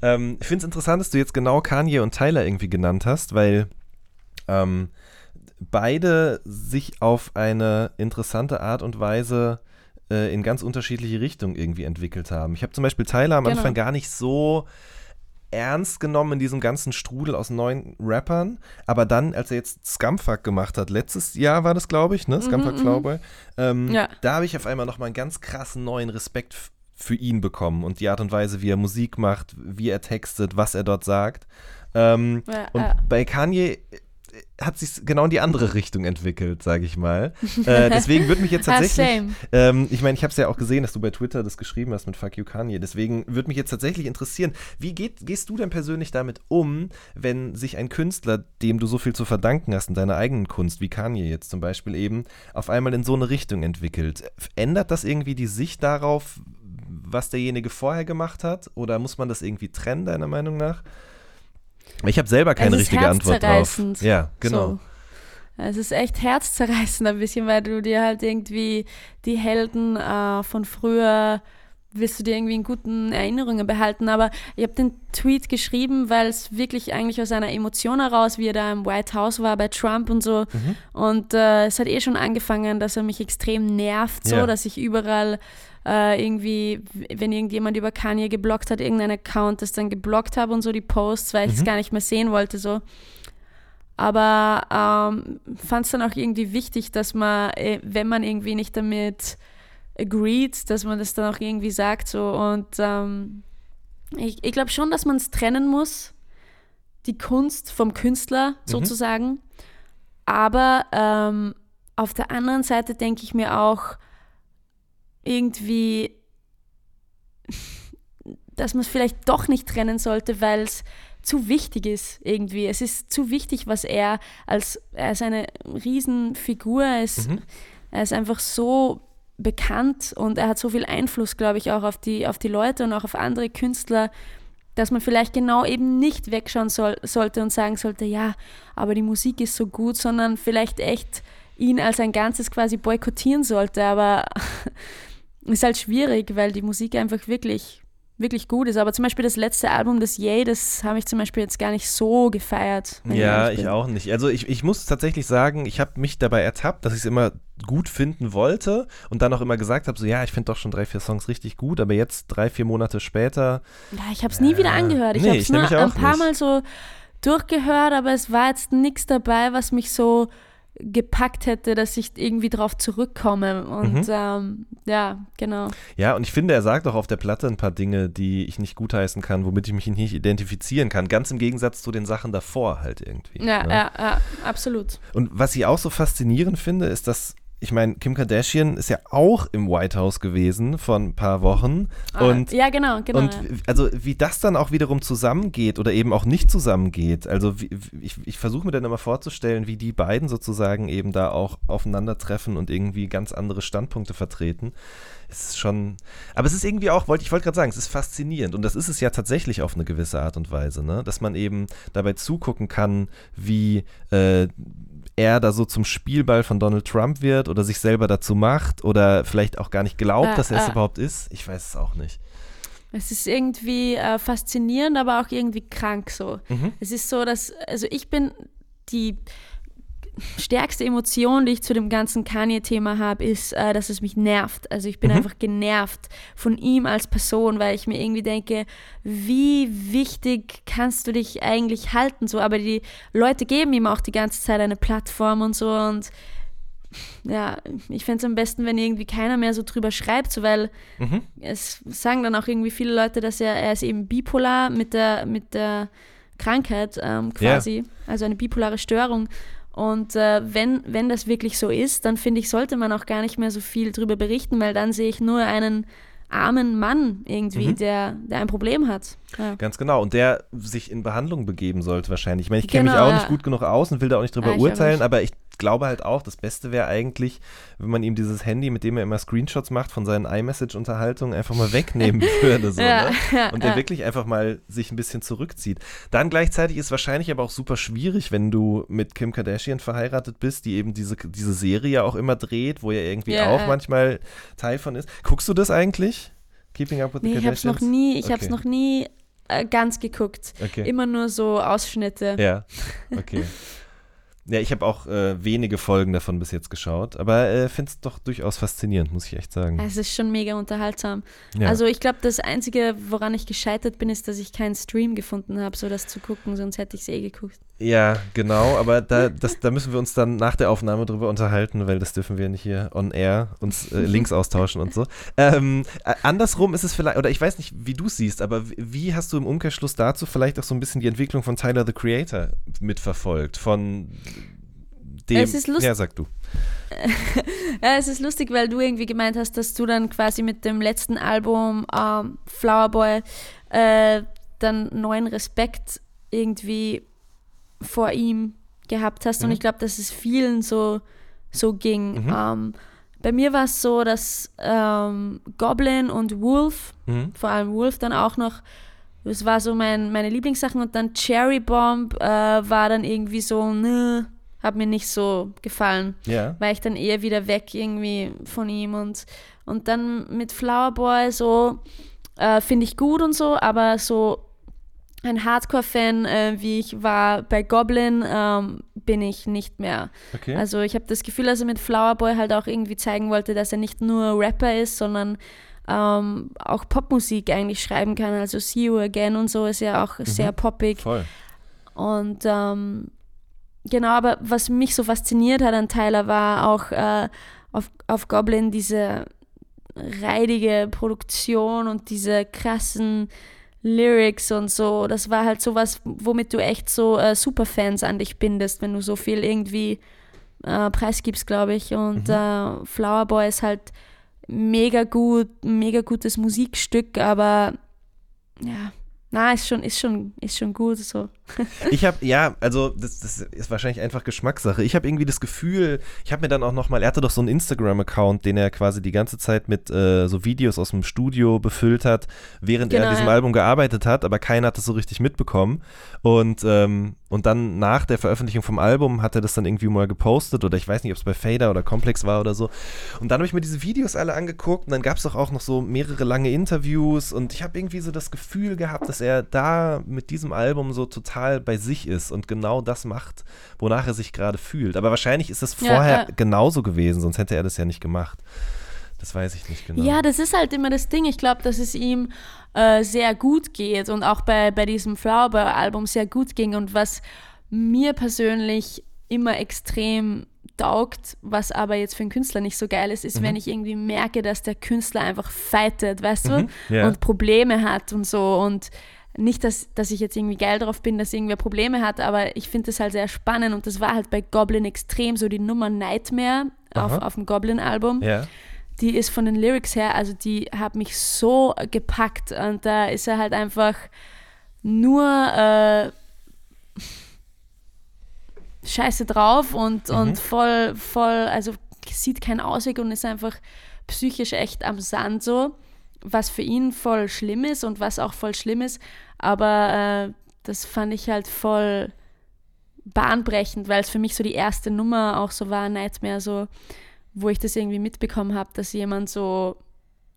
Ähm, ich finde es interessant, dass du jetzt genau Kanye und Tyler irgendwie genannt hast, weil ähm, beide sich auf eine interessante Art und Weise äh, in ganz unterschiedliche Richtungen irgendwie entwickelt haben. Ich habe zum Beispiel Tyler am genau. Anfang gar nicht so ernst genommen in diesem ganzen Strudel aus neuen Rappern. Aber dann, als er jetzt Scumfuck gemacht hat, letztes Jahr war das, glaube ich, ne? Scumfuck mhm, Flowboy, mhm. ähm, ja. da habe ich auf einmal nochmal einen ganz krassen neuen Respekt für ihn bekommen und die Art und Weise, wie er Musik macht, wie er textet, was er dort sagt. Ähm, ja, und ja. bei Kanye hat sich genau in die andere Richtung entwickelt, sage ich mal. Äh, deswegen würde mich jetzt ah, tatsächlich, ähm, ich meine, ich habe es ja auch gesehen, dass du bei Twitter das geschrieben hast mit Fuck You Kanye. Deswegen würde mich jetzt tatsächlich interessieren, wie geht, gehst du denn persönlich damit um, wenn sich ein Künstler, dem du so viel zu verdanken hast in deiner eigenen Kunst, wie Kanye jetzt zum Beispiel eben, auf einmal in so eine Richtung entwickelt? Ändert das irgendwie die Sicht darauf, was derjenige vorher gemacht hat? Oder muss man das irgendwie trennen, deiner Meinung nach? Ich habe selber keine richtige Antwort drauf. Ja, genau. So. Es ist echt herzzerreißend ein bisschen, weil du dir halt irgendwie die Helden äh, von früher wirst du dir irgendwie in guten Erinnerungen behalten. Aber ich habe den Tweet geschrieben, weil es wirklich eigentlich aus einer Emotion heraus, wie er da im White House war bei Trump und so. Mhm. Und äh, es hat eh schon angefangen, dass er mich extrem nervt, so, ja. dass ich überall äh, irgendwie, wenn irgendjemand über Kanye geblockt hat, irgendein Account das dann geblockt habe und so die Posts, weil ich es mhm. gar nicht mehr sehen wollte, so. Aber ähm, fand es dann auch irgendwie wichtig, dass man, äh, wenn man irgendwie nicht damit agreed, dass man das dann auch irgendwie sagt, so. Und ähm, ich, ich glaube schon, dass man es trennen muss, die Kunst vom Künstler mhm. sozusagen. Aber ähm, auf der anderen Seite denke ich mir auch, irgendwie, dass man es vielleicht doch nicht trennen sollte, weil es zu wichtig ist irgendwie. Es ist zu wichtig, was er als, er ist eine Riesenfigur, ist, mhm. er ist einfach so bekannt und er hat so viel Einfluss, glaube ich, auch auf die, auf die Leute und auch auf andere Künstler, dass man vielleicht genau eben nicht wegschauen soll, sollte und sagen sollte, ja, aber die Musik ist so gut, sondern vielleicht echt ihn als ein Ganzes quasi boykottieren sollte. Aber ist halt schwierig, weil die Musik einfach wirklich, wirklich gut ist. Aber zum Beispiel das letzte Album, das Yay, das habe ich zum Beispiel jetzt gar nicht so gefeiert. Ja, ich, ich auch nicht. Also ich, ich muss tatsächlich sagen, ich habe mich dabei ertappt, dass ich es immer gut finden wollte und dann auch immer gesagt habe, so ja, ich finde doch schon drei, vier Songs richtig gut, aber jetzt drei, vier Monate später. Ja, ich habe es nie wieder angehört. Ich nee, habe es nur ein paar nicht. Mal so durchgehört, aber es war jetzt nichts dabei, was mich so gepackt hätte, dass ich irgendwie drauf zurückkomme. Und mhm. ähm, ja, genau. Ja, und ich finde, er sagt auch auf der Platte ein paar Dinge, die ich nicht gutheißen kann, womit ich mich nicht identifizieren kann. Ganz im Gegensatz zu den Sachen davor halt irgendwie. Ja, ne? ja, ja, absolut. Und was ich auch so faszinierend finde, ist, dass ich meine, Kim Kardashian ist ja auch im White House gewesen vor ein paar Wochen. Ah, und, ja, genau, genau. Und also wie das dann auch wiederum zusammengeht oder eben auch nicht zusammengeht. Also wie, ich, ich versuche mir dann immer vorzustellen, wie die beiden sozusagen eben da auch aufeinandertreffen und irgendwie ganz andere Standpunkte vertreten. Es ist schon, aber es ist irgendwie auch, wollte ich wollte gerade sagen, es ist faszinierend und das ist es ja tatsächlich auf eine gewisse Art und Weise, ne? dass man eben dabei zugucken kann, wie äh, er da so zum Spielball von Donald Trump wird oder sich selber dazu macht oder vielleicht auch gar nicht glaubt, äh, dass er es äh. überhaupt ist. Ich weiß es auch nicht. Es ist irgendwie äh, faszinierend, aber auch irgendwie krank so. Mhm. Es ist so, dass, also ich bin die stärkste Emotion, die ich zu dem ganzen Kanye-Thema habe, ist, äh, dass es mich nervt. Also ich bin mhm. einfach genervt von ihm als Person, weil ich mir irgendwie denke, wie wichtig kannst du dich eigentlich halten? So, aber die Leute geben ihm auch die ganze Zeit eine Plattform und so und ja, ich fände es am besten, wenn irgendwie keiner mehr so drüber schreibt, so, weil mhm. es sagen dann auch irgendwie viele Leute, dass er, er ist eben bipolar mit der, mit der Krankheit ähm, quasi, yeah. also eine bipolare Störung. Und äh, wenn, wenn das wirklich so ist, dann finde ich, sollte man auch gar nicht mehr so viel darüber berichten, weil dann sehe ich nur einen armen Mann irgendwie, mhm. der, der ein Problem hat. Ja. Ganz genau. Und der sich in Behandlung begeben sollte wahrscheinlich. Ich meine, ich kenne genau, mich auch ja. nicht gut genug aus und will da auch nicht drüber ja, urteilen, aber ich glaube halt auch, das Beste wäre eigentlich, wenn man ihm dieses Handy, mit dem er immer Screenshots macht von seinen iMessage-Unterhaltungen, einfach mal wegnehmen würde. So, Ja, ne? ja, Und er ja. wirklich einfach mal sich ein bisschen zurückzieht. Dann gleichzeitig ist wahrscheinlich aber auch super schwierig, wenn du mit Kim Kardashian verheiratet bist, die eben diese, diese Serie auch immer dreht, wo er irgendwie auch manchmal Teil von ist. Guckst du das eigentlich? Keeping Up with the Nee, ich hab's Kardashians? noch nie, ich hab's Okay. noch nie äh, ganz geguckt. Okay. Immer nur so Ausschnitte. Ja, okay. Ja, ich habe auch äh, wenige Folgen davon bis jetzt geschaut, aber äh, finde es doch durchaus faszinierend, muss ich echt sagen. Es ist schon mega unterhaltsam. Ja. Also ich glaube, das Einzige, woran ich gescheitert bin, ist, dass ich keinen Stream gefunden habe, so das zu gucken, sonst hätte ich es eh geguckt. Ja, genau, aber da, das, da müssen wir uns dann nach der Aufnahme drüber unterhalten, weil das dürfen wir nicht hier on air uns äh, Links austauschen und so. Ähm, äh, andersrum ist es vielleicht, oder ich weiß nicht, wie du es siehst, aber wie, hast du im Umkehrschluss dazu vielleicht auch so ein bisschen die Entwicklung von Tyler the Creator mitverfolgt? Von dem. Es ist ja, sag du. Ja, es ist lustig, weil du irgendwie gemeint hast, dass du dann quasi mit dem letzten Album ähm, Flower Boy äh, dann neuen Respekt irgendwie vor ihm gehabt hast. Und Mhm. ich glaube, dass es vielen so, so ging. Mhm. Ähm, bei mir war es so, dass ähm, Goblin und Wolf, Mhm. vor allem Wolf dann auch noch, das war so mein, meine Lieblingssachen. Und dann Cherry Bomb äh, war dann irgendwie so, ne, hat mir nicht so gefallen Ja. war ich dann eher wieder weg irgendwie von ihm und, und dann mit Flower Boy so äh, finde ich gut und so, aber so ein Hardcore-Fan, äh, wie ich war bei Goblin, ähm, bin ich nicht mehr. Okay. Also ich habe das Gefühl, dass er mit Flower Boy halt auch irgendwie zeigen wollte, dass er nicht nur Rapper ist, sondern ähm, auch Popmusik eigentlich schreiben kann. Also See You Again und so ist ja auch sehr poppig. Voll. Und ähm, genau, aber was mich so fasziniert hat an Tyler war auch äh, auf, auf Goblin diese reidige Produktion und diese krassen Lyrics und so. Das war halt sowas, womit du echt so äh, Superfans an dich bindest, wenn du so viel irgendwie äh, preisgibst, glaube ich. Und äh, Flower Boy ist halt mega gut, mega gutes Musikstück, aber ja, na, ist schon, ist schon, ist schon gut so. Ich habe, ja, also das, das ist wahrscheinlich einfach Geschmackssache. Ich habe irgendwie das Gefühl, ich habe mir dann auch nochmal, er hatte doch so einen Instagram-Account, den er quasi die ganze Zeit mit äh, so Videos aus dem Studio befüllt hat, während er Genau, an diesem ja. Album gearbeitet hat, aber keiner hat das so richtig mitbekommen. Und, ähm, und dann nach der Veröffentlichung vom Album hat er das dann irgendwie mal gepostet oder ich weiß nicht, ob es bei Fader oder Complex war oder so. Und dann habe ich mir diese Videos alle angeguckt und dann gab es doch auch noch so mehrere lange Interviews und ich habe irgendwie so das Gefühl gehabt, dass er da mit diesem Album so total bei sich ist und genau das macht, wonach er sich gerade fühlt. Aber wahrscheinlich ist das Ja, vorher ja. genauso gewesen, sonst hätte er das ja nicht gemacht. Das weiß ich nicht genau. Ja, das ist halt immer das Ding. Ich glaube, dass es ihm äh, sehr gut geht und auch bei, bei diesem Flower Boy Album sehr gut ging. Und was mir persönlich immer extrem taugt, was aber jetzt für einen Künstler nicht so geil ist, ist, wenn ich irgendwie merke, dass der Künstler einfach fightet, weißt du? Mhm, ja. Und Probleme hat und so. Und nicht, dass, dass ich jetzt irgendwie geil drauf bin, dass irgendwer Probleme hat, aber ich finde das halt sehr spannend und das war halt bei Goblin extrem so die Nummer Nightmare auf, Aha. auf dem Goblin-Album ja. Die ist von den Lyrics her, also die hat mich so gepackt und da ist er halt einfach nur äh, scheiße drauf und, und voll, voll, also sieht keinen Ausweg und ist einfach psychisch echt am Sand so, was für ihn voll schlimm ist und was auch voll schlimm ist, aber äh, das fand ich halt voll bahnbrechend, weil es für mich so die erste Nummer auch so war, Nightmare, so wo ich das irgendwie mitbekommen habe, dass jemand so,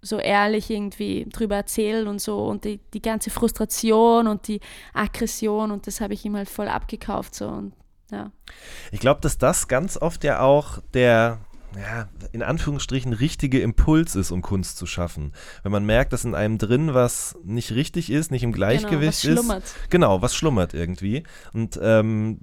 so ehrlich irgendwie drüber erzählt und so und die, die ganze Frustration und die Aggression und das habe ich ihm halt voll abgekauft so und ja. Ich glaube, dass das ganz oft ja auch der, ja, in Anführungsstrichen richtige Impuls ist, um Kunst zu schaffen. Wenn man merkt, dass in einem drin was nicht richtig ist, nicht im Gleichgewicht genau, was schlummert. ist. Genau, was schlummert irgendwie. Und ähm,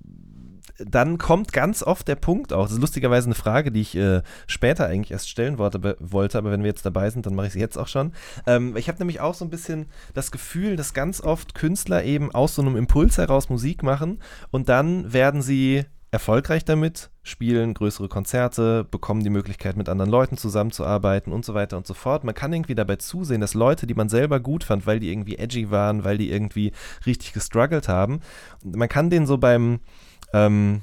dann kommt ganz oft der Punkt auch, das ist lustigerweise eine Frage, die ich äh, später eigentlich erst stellen wollte, aber- wollte, aber wenn wir jetzt dabei sind, dann mache ich sie jetzt auch schon. Ähm, ich habe nämlich auch so ein bisschen das Gefühl, dass ganz oft Künstler eben aus so einem Impuls heraus Musik machen und dann werden sie erfolgreich damit, spielen größere Konzerte, bekommen die Möglichkeit, mit anderen Leuten zusammenzuarbeiten und so weiter und so fort. Man kann irgendwie dabei zusehen, dass Leute, die man selber gut fand, weil die irgendwie edgy waren, weil die irgendwie richtig gestruggelt haben, man kann denen so beim ähm,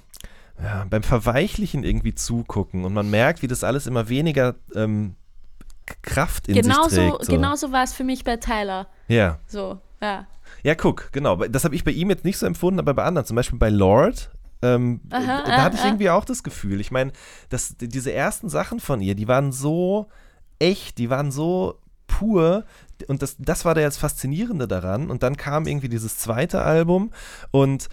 ja, beim Verweichlichen irgendwie zugucken und man merkt, wie das alles immer weniger ähm, Kraft in genauso, sich trägt. So. Genauso war es für mich bei Tyler. Ja. So, ja. Ja, guck, genau. Das habe ich bei ihm jetzt nicht so empfunden, aber bei anderen, zum Beispiel bei Lord, ähm, Aha, da hatte ah, ich irgendwie auch das Gefühl. Ich meine, dass diese ersten Sachen von ihr, die waren so echt, die waren so pur und das, das war da jetzt Faszinierende daran. Und dann kam irgendwie dieses zweite Album und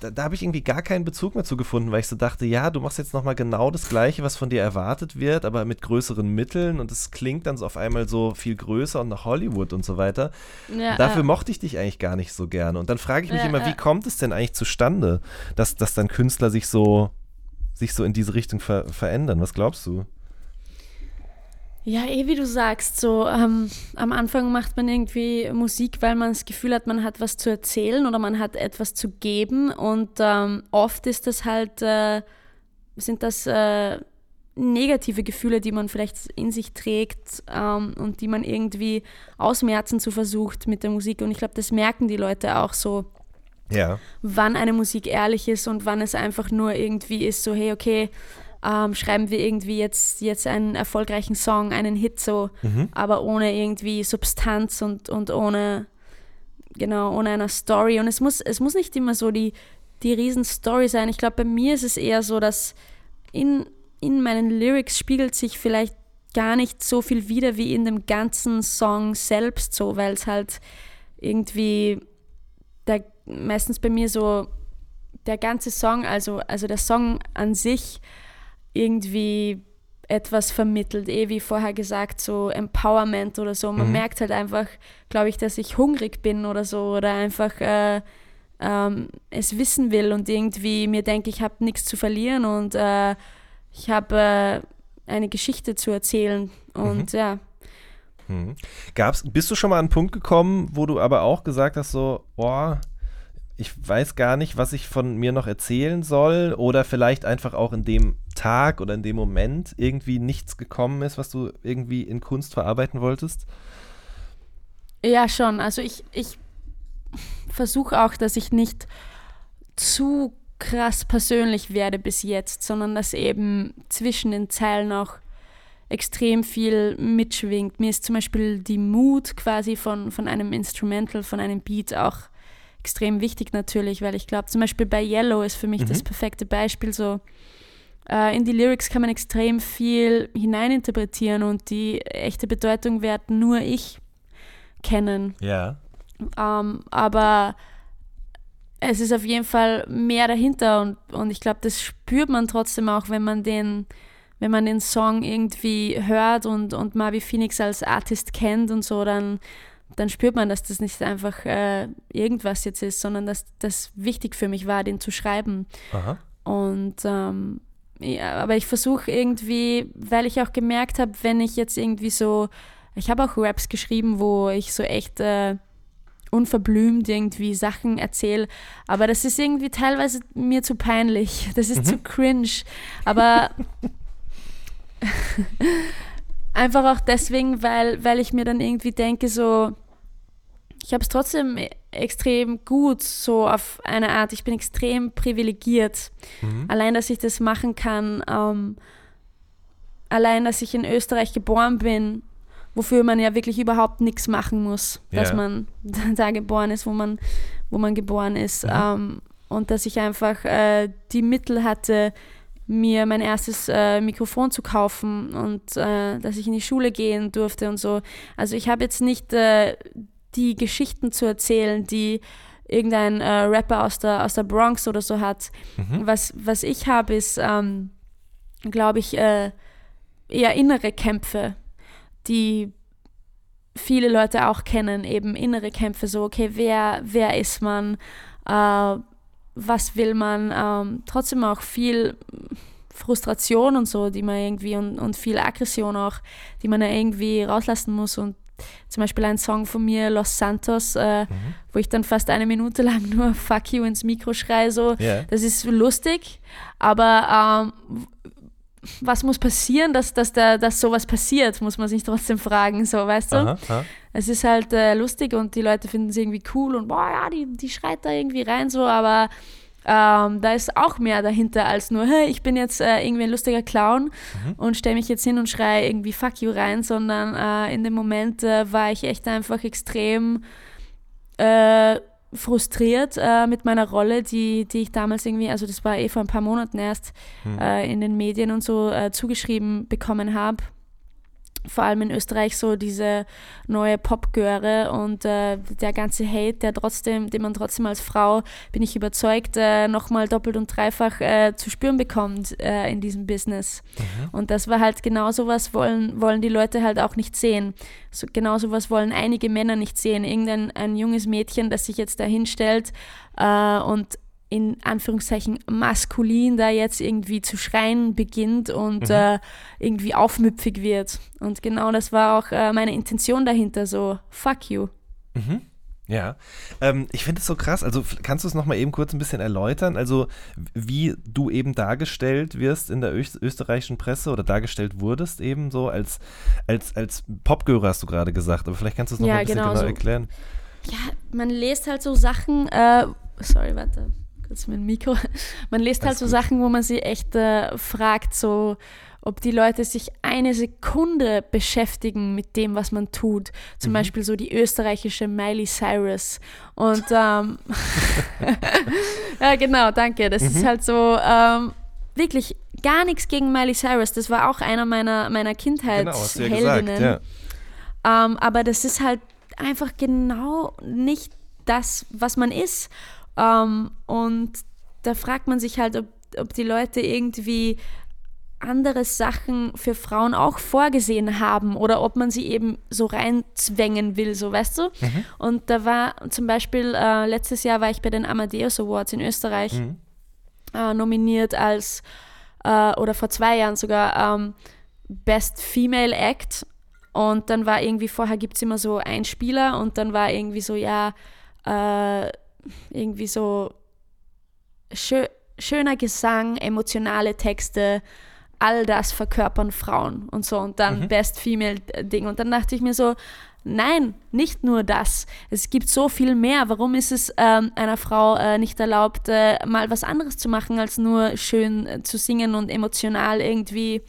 da, da habe ich irgendwie gar keinen Bezug mehr zu gefunden, weil ich so dachte, ja, du machst jetzt nochmal genau das Gleiche, was von dir erwartet wird, aber mit größeren Mitteln und es klingt dann so auf einmal so viel größer und nach Hollywood und so weiter. ja Dafür ja. mochte ich dich eigentlich gar nicht so gerne. Und dann frage ich mich Ja, immer, ja. wie kommt es denn eigentlich zustande, dass, dass dann Künstler sich so, sich so in diese Richtung ver verändern? Was glaubst du? Ja, eh wie du sagst, so ähm, am Anfang macht man irgendwie Musik, weil man das Gefühl hat, man hat was zu erzählen oder man hat etwas zu geben und ähm, oft ist das halt, äh, sind das äh, negative Gefühle, die man vielleicht in sich trägt ähm, und die man irgendwie ausmerzen zu versucht mit der Musik und ich glaube, das merken die Leute auch so, Ja. wann eine Musik ehrlich ist und wann es einfach nur irgendwie ist, so hey, okay, ähm, schreiben wir irgendwie jetzt, jetzt einen erfolgreichen Song, einen Hit so, Mhm. aber ohne irgendwie Substanz und, und ohne, genau, ohne eine Story. Und es muss, es muss nicht immer so die, die Riesen-Story sein. Ich glaube, bei mir ist es eher so, dass in, in meinen Lyrics spiegelt sich vielleicht gar nicht so viel wieder wie in dem ganzen Song selbst so, weil es halt irgendwie der, meistens bei mir so der ganze Song, also, also der Song an sich irgendwie etwas vermittelt, eh wie vorher gesagt, so Empowerment oder so. Man Mhm. merkt halt einfach, glaube ich, dass ich hungrig bin oder so oder einfach äh, ähm, es wissen will und irgendwie mir denke, ich habe nichts zu verlieren und äh, ich habe äh, eine Geschichte zu erzählen und ja. Mhm. Gab's, bist du schon mal an einen Punkt gekommen, wo du aber auch gesagt hast, so, boah, ich weiß gar nicht, was ich von mir noch erzählen soll oder vielleicht einfach auch in dem Tag oder in dem Moment irgendwie nichts gekommen ist, was du irgendwie in Kunst verarbeiten wolltest? Ja, schon. Also ich, ich versuche auch, dass ich nicht zu krass persönlich werde bis jetzt, sondern dass eben zwischen den Zeilen auch extrem viel mitschwingt. Mir ist zum Beispiel die Mood quasi von, von einem Instrumental, von einem Beat auch extrem wichtig natürlich, weil ich glaube, zum Beispiel bei Yellow ist für mich Mhm. das perfekte Beispiel so. Äh, in die Lyrics kann man extrem viel hineininterpretieren und die echte Bedeutung wird nur ich kennen. Ja. Ähm, aber es ist auf jeden Fall mehr dahinter und, und ich glaube, das spürt man trotzdem auch, wenn man den, wenn man den Song irgendwie hört und, und Marby Phoenix als Artist kennt und so, dann, dann spürt man, dass das nicht einfach äh, irgendwas jetzt ist, sondern dass das wichtig für mich war, den zu schreiben. Aha. Und ähm, ja, aber ich versuche irgendwie, weil ich auch gemerkt habe, wenn ich jetzt irgendwie so, ich habe auch Raps geschrieben, wo ich so echt äh, unverblümt irgendwie Sachen erzähle, aber das ist irgendwie teilweise mir zu peinlich, das ist zu cringe, aber einfach auch deswegen, weil, weil ich mir dann irgendwie denke, so, ich habe es trotzdem e- extrem gut, so auf eine Art. Ich bin extrem privilegiert. Mhm. Allein, dass ich das machen kann, ähm, allein, dass ich in Österreich geboren bin, wofür man ja wirklich überhaupt nichts machen muss, dass Ja. man da geboren ist, wo man, wo man geboren ist. Mhm. Ähm, und dass ich einfach äh, die Mittel hatte, mir mein erstes äh, Mikrofon zu kaufen und äh, dass ich in die Schule gehen durfte und so. Also ich habe jetzt nicht äh, die Geschichten zu erzählen, die irgendein äh, Rapper aus der, aus der Bronx oder so hat. Mhm. Was, was ich habe, ist, ähm, glaube ich, äh, eher innere Kämpfe, die viele Leute auch kennen, eben innere Kämpfe, so, okay, wer, wer ist man, äh, was will man, ähm, trotzdem auch viel Frustration und so, die man irgendwie und, und viel Aggression auch, die man ja irgendwie rauslassen muss und zum Beispiel ein Song von mir, Los Santos, äh, Mhm. wo ich dann fast eine Minute lang nur Fuck you ins Mikro schreie, so, Ja. das ist lustig, aber ähm, was muss passieren, dass, dass, da, dass sowas passiert, muss man sich trotzdem fragen, so, weißt du? Aha, aha. Es ist halt äh, lustig und die Leute finden es irgendwie cool und boah, ja, die, die schreit da irgendwie rein so, aber ähm, da ist auch mehr dahinter als nur, hey, ich bin jetzt äh, irgendwie ein lustiger Clown mhm. und stelle mich jetzt hin und schreie irgendwie Fuck you rein, sondern äh, in dem Moment äh, war ich echt einfach extrem äh, frustriert äh, mit meiner Rolle, die, die ich damals irgendwie, also das war eh vor ein paar Monaten erst, mhm. in den Medien und so zugeschrieben bekommen habe vor allem in Österreich so diese neue Popgöre und äh, der ganze Hate, der trotzdem, den man trotzdem als Frau, bin ich überzeugt, äh, nochmal doppelt und dreifach äh, zu spüren bekommt äh, in diesem Business. Mhm. Und das war halt genau sowas wollen, wollen die Leute halt auch nicht sehen. So, genau sowas wollen einige Männer nicht sehen. Irgendein ein junges Mädchen, das sich jetzt da hinstellt äh, und in Anführungszeichen maskulin da jetzt irgendwie zu schreien beginnt und mhm. äh, irgendwie aufmüpfig wird. Und genau das war auch äh, meine Intention dahinter, so fuck you. Mhm. Ja, ähm, ich finde es so krass. Also kannst du es nochmal eben kurz ein bisschen erläutern? Also wie du eben dargestellt wirst in der Öst österreichischen Presse oder dargestellt wurdest eben so als, als, als Popgörer hast du gerade gesagt. Aber vielleicht kannst du es nochmal ja, ein bisschen genau, genau so. erklären. Ja, man liest halt so Sachen, äh, sorry, warte kurz mein Mikro. Man liest halt so. Sachen, wo man sich echt äh, fragt, so ob die Leute sich eine Sekunde beschäftigen mit dem, was man tut. Zum mhm. Beispiel so die österreichische Miley Cyrus. Und ähm, ja, genau, danke. Das mhm. ist halt so ähm, wirklich gar nichts gegen Miley Cyrus. Das war auch einer meiner, meiner Kindheitsheldinnen. Genau, ja ja. ähm, aber das ist halt einfach genau nicht das, was man ist. Ähm, und da fragt man sich halt, ob, ob die Leute irgendwie andere Sachen für Frauen auch vorgesehen haben oder ob man sie eben so reinzwängen will, so weißt du. Mhm. Und da war zum Beispiel, äh, letztes Jahr war ich bei den Amadeus Awards in Österreich mhm. äh, nominiert als, äh, oder vor zwei Jahren sogar, ähm, Best Female Act. Und dann war irgendwie, vorher gibt es immer so einen Spieler und dann war irgendwie so, ja, äh, irgendwie so schö schöner Gesang, emotionale Texte, all das verkörpern Frauen und so und dann mhm. Best Female Ding und dann dachte ich mir so, nein, nicht nur das. Es gibt so viel mehr. Warum ist es ähm, einer Frau äh, nicht erlaubt, äh, mal was anderes zu machen, als nur schön äh, zu singen und emotional irgendwie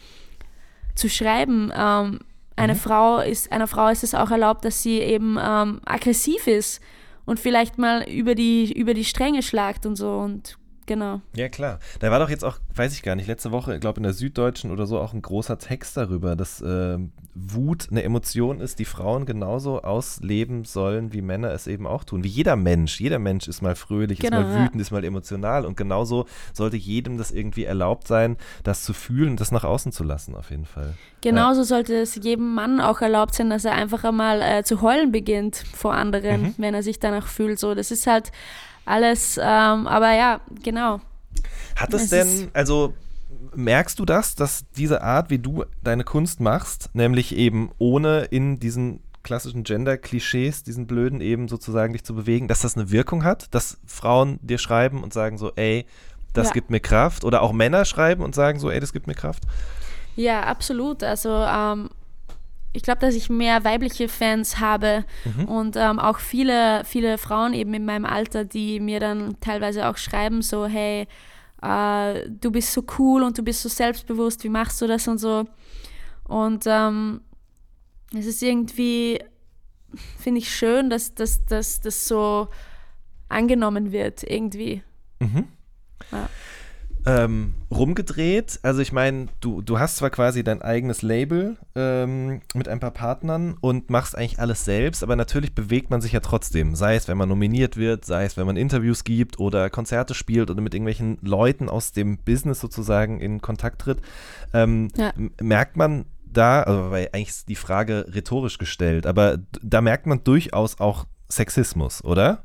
zu schreiben? Ähm, eine mhm. Frau ist, einer Frau ist es auch erlaubt, dass sie eben ähm, aggressiv ist und vielleicht mal über die, über die Stränge schlagt und so und genau. Ja, klar. Da war doch jetzt auch, weiß ich gar nicht, letzte Woche, ich glaube in der Süddeutschen oder so auch ein großer Text darüber, dass äh, Wut eine Emotion ist, die Frauen genauso ausleben sollen, wie Männer es eben auch tun. Wie jeder Mensch. Jeder Mensch ist mal fröhlich, genau, ist mal wütend, ja. ist mal emotional und genauso sollte jedem das irgendwie erlaubt sein, das zu fühlen und das nach außen zu lassen, auf jeden Fall. Genauso ja. sollte es jedem Mann auch erlaubt sein, dass er einfach einmal äh, zu heulen beginnt vor anderen, mhm. wenn er sich danach fühlt. So, das ist halt alles, ähm, aber ja, genau. Hat es, es denn, also merkst du das, dass diese Art, wie du deine Kunst machst, nämlich eben ohne in diesen klassischen Gender-Klischees, diesen blöden eben sozusagen dich zu bewegen, dass das eine Wirkung hat, dass Frauen dir schreiben und sagen so, ey, das ja. gibt mir Kraft oder auch Männer schreiben und sagen so, ey, das gibt mir Kraft? Ja, absolut. Also ähm, ich glaube, dass ich mehr weibliche Fans habe mhm. und ähm, auch viele, viele Frauen eben in meinem Alter, die mir dann teilweise auch schreiben, so, hey, äh, du bist so cool und du bist so selbstbewusst, wie machst du das und so. Und ähm, es ist irgendwie, finde ich schön, dass das so angenommen wird, irgendwie. Mhm. Ja ähm, rumgedreht. Also ich meine, du, du hast zwar quasi dein eigenes Label ähm, mit ein paar Partnern und machst eigentlich alles selbst, aber natürlich bewegt man sich ja trotzdem. Sei es, wenn man nominiert wird, sei es, wenn man Interviews gibt oder Konzerte spielt oder mit irgendwelchen Leuten aus dem Business sozusagen in Kontakt tritt. Ähm, ja. Merkt man da, also weil eigentlich ist die Frage rhetorisch gestellt, aber da merkt man durchaus auch Sexismus, oder?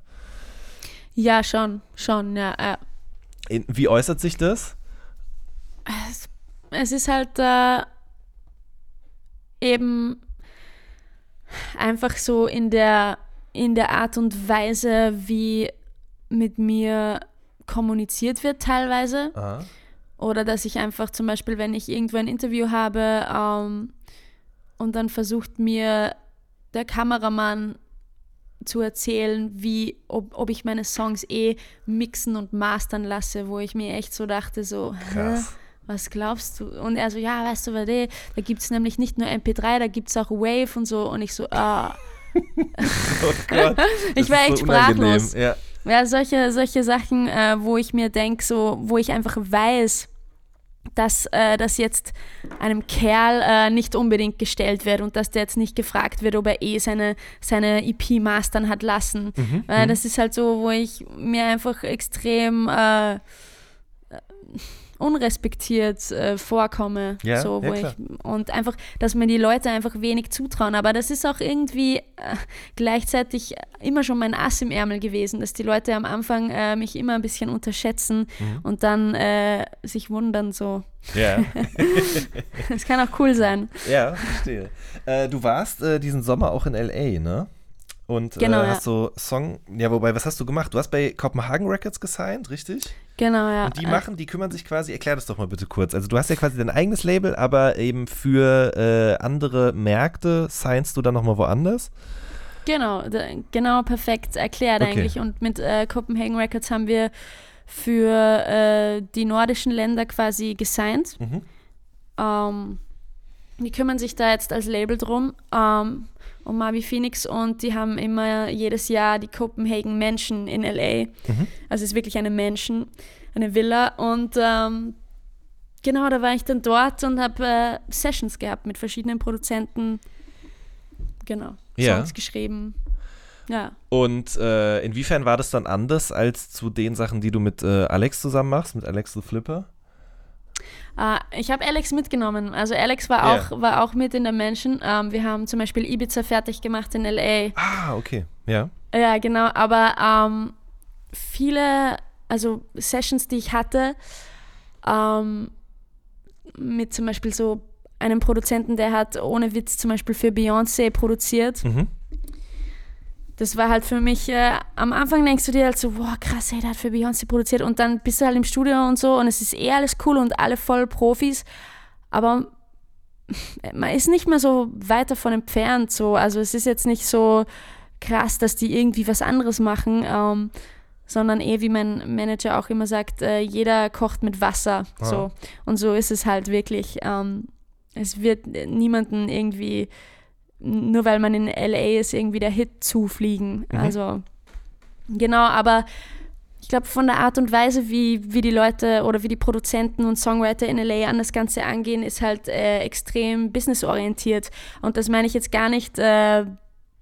Ja, schon, schon, ja. ja. Wie äußert sich das? Es, es ist halt äh, eben einfach so in der, in der Art und Weise, wie mit mir kommuniziert wird teilweise. Aha. Oder dass ich einfach zum Beispiel, wenn ich irgendwo ein Interview habe ähm, und dann versucht mir der Kameramann zu erzählen, wie, ob, ob ich meine Songs eh mixen und mastern lasse, wo ich mir echt so dachte, so, hä? was glaubst du? Und er so, ja, weißt du, warte, da gibt es nämlich nicht nur MP3, da gibt es auch Wave und so. Und ich so, ah. oh Gott, ich war echt so sprachlos. Ja. ja, solche, solche Sachen, äh, wo ich mir denke, so, wo ich einfach weiß, dass äh, das jetzt einem Kerl äh, nicht unbedingt gestellt wird und dass der jetzt nicht gefragt wird, ob er eh seine, seine EP mastern hat lassen. Mhm, äh, das ist halt so, wo ich mir einfach extrem äh, unrespektiert äh, vorkomme. Ja, so, ja, ich, und einfach, dass mir die Leute einfach wenig zutrauen. Aber das ist auch irgendwie äh, gleichzeitig immer schon mein Ass im Ärmel gewesen, dass die Leute am Anfang äh, mich immer ein bisschen unterschätzen mhm. und dann äh, sich wundern so. Ja. das kann auch cool sein. Ja, verstehe. Äh, du warst äh, diesen Sommer auch in L.A., ne? Und genau, hast ja. so Song, ja, wobei, was hast du gemacht? Du hast bei Copenhagen Records gesigned, richtig? Genau, ja. Und die machen, die kümmern sich quasi, erklär das doch mal bitte kurz. Also du hast ja quasi dein eigenes Label, aber eben für äh, andere Märkte signst du dann nochmal woanders? Genau, genau perfekt erklärt okay. eigentlich. Und mit äh, Copenhagen Records haben wir für äh, die nordischen Länder quasi gesigned. Mhm. Ähm, die kümmern sich da jetzt als Label drum. Ähm, um Mavi Phoenix und die haben immer jedes Jahr die Copenhagen Mansion in LA. Mhm. Also es ist wirklich eine Mansion, eine Villa und ähm, genau, da war ich dann dort und habe äh, Sessions gehabt mit verschiedenen Produzenten. Genau, ja. Songs geschrieben. Ja. Und äh, inwiefern war das dann anders als zu den Sachen, die du mit äh, Alex zusammen machst, mit Alex the Flipper? Uh, ich habe Alex mitgenommen. Also Alex war, yeah. auch, war auch mit in der Mansion. Um, ähm, wir haben zum Beispiel Ibiza fertig gemacht in LA. Ah, okay. Ja. Ja, genau. Aber um, ähm, viele, also Sessions, die ich hatte, um, ähm, mit zum Beispiel so einem Produzenten, der hat ohne Witz zum Beispiel für Beyoncé produziert. Mhm das war halt für mich, äh, am Anfang denkst du dir halt so, boah, krass, ey, der hat für Beyoncé produziert und dann bist du halt im Studio und so und es ist eh alles cool und alle voll Profis, aber man ist nicht mehr so weit davon entfernt, so, also es ist jetzt nicht so krass, dass die irgendwie was anderes machen, ähm, sondern eh, wie mein Manager auch immer sagt, äh, jeder kocht mit Wasser, ah. so, und so ist es halt wirklich, ähm, es wird niemanden irgendwie nur weil man in LA ist, irgendwie der Hit zufliegen. Mhm. Also genau, aber ich glaube, von der Art und Weise, wie, wie die Leute oder wie die Produzenten und Songwriter in LA an das Ganze angehen, ist halt äh, extrem businessorientiert. Und das meine ich jetzt gar nicht äh,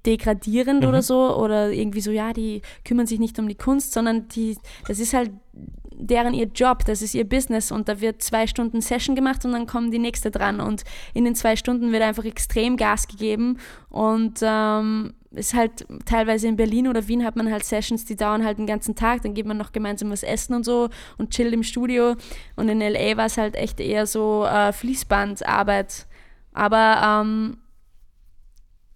degradierend mhm. oder so oder irgendwie so, ja, die kümmern sich nicht um die Kunst, sondern die, das ist halt deren ihr Job, das ist ihr Business und da wird zwei Stunden Session gemacht und dann kommen die nächste dran und in den zwei Stunden wird einfach extrem Gas gegeben und ähm, ist halt teilweise in Berlin oder Wien hat man halt Sessions, die dauern halt den ganzen Tag, dann geht man noch gemeinsam was essen und so und chillt im Studio und in LA war es halt echt eher so äh, Fließbandarbeit, aber ähm,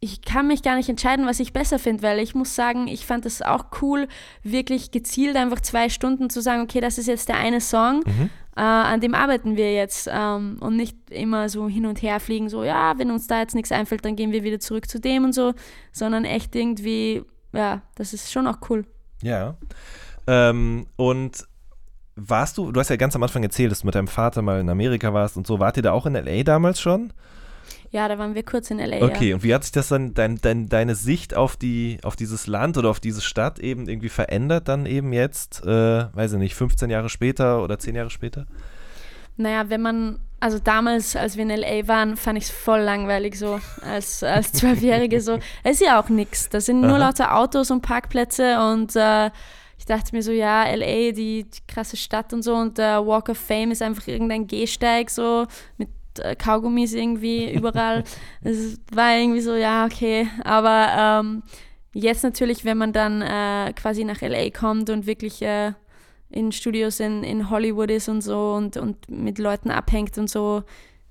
ich kann mich gar nicht entscheiden, was ich besser finde, weil ich muss sagen, ich fand es auch cool, wirklich gezielt einfach zwei Stunden zu sagen, okay, das ist jetzt der eine Song, mhm. äh, an dem arbeiten wir jetzt ähm, und nicht immer so hin und her fliegen, so, ja, wenn uns da jetzt nichts einfällt, dann gehen wir wieder zurück zu dem und so, sondern echt irgendwie, ja, das ist schon auch cool. Ja. Ähm, und warst du, du hast ja ganz am Anfang erzählt, dass du mit deinem Vater mal in Amerika warst und so, wart ihr da auch in LA damals schon? Ja, da waren wir kurz in LA. Okay, ja. und wie hat sich das dann, dein, dein, deine Sicht auf, die, auf dieses Land oder auf diese Stadt eben irgendwie verändert, dann eben jetzt, äh, weiß ich nicht, 15 Jahre später oder 10 Jahre später? Naja, wenn man, also damals, als wir in LA waren, fand ich es voll langweilig so, als, als Zwölfjährige so. Es ist ja auch nichts. Da sind nur Aha. lauter Autos und Parkplätze und äh, ich dachte mir so, ja, LA, die, die krasse Stadt und so und der Walk of Fame ist einfach irgendein Gehsteig so mit äh, Kaugummis irgendwie überall. Es war irgendwie so, ja, okay. Aber ähm, jetzt natürlich, wenn man dann äh, quasi nach LA kommt und wirklich äh, in Studios in, in Hollywood ist und so und, und mit Leuten abhängt und so,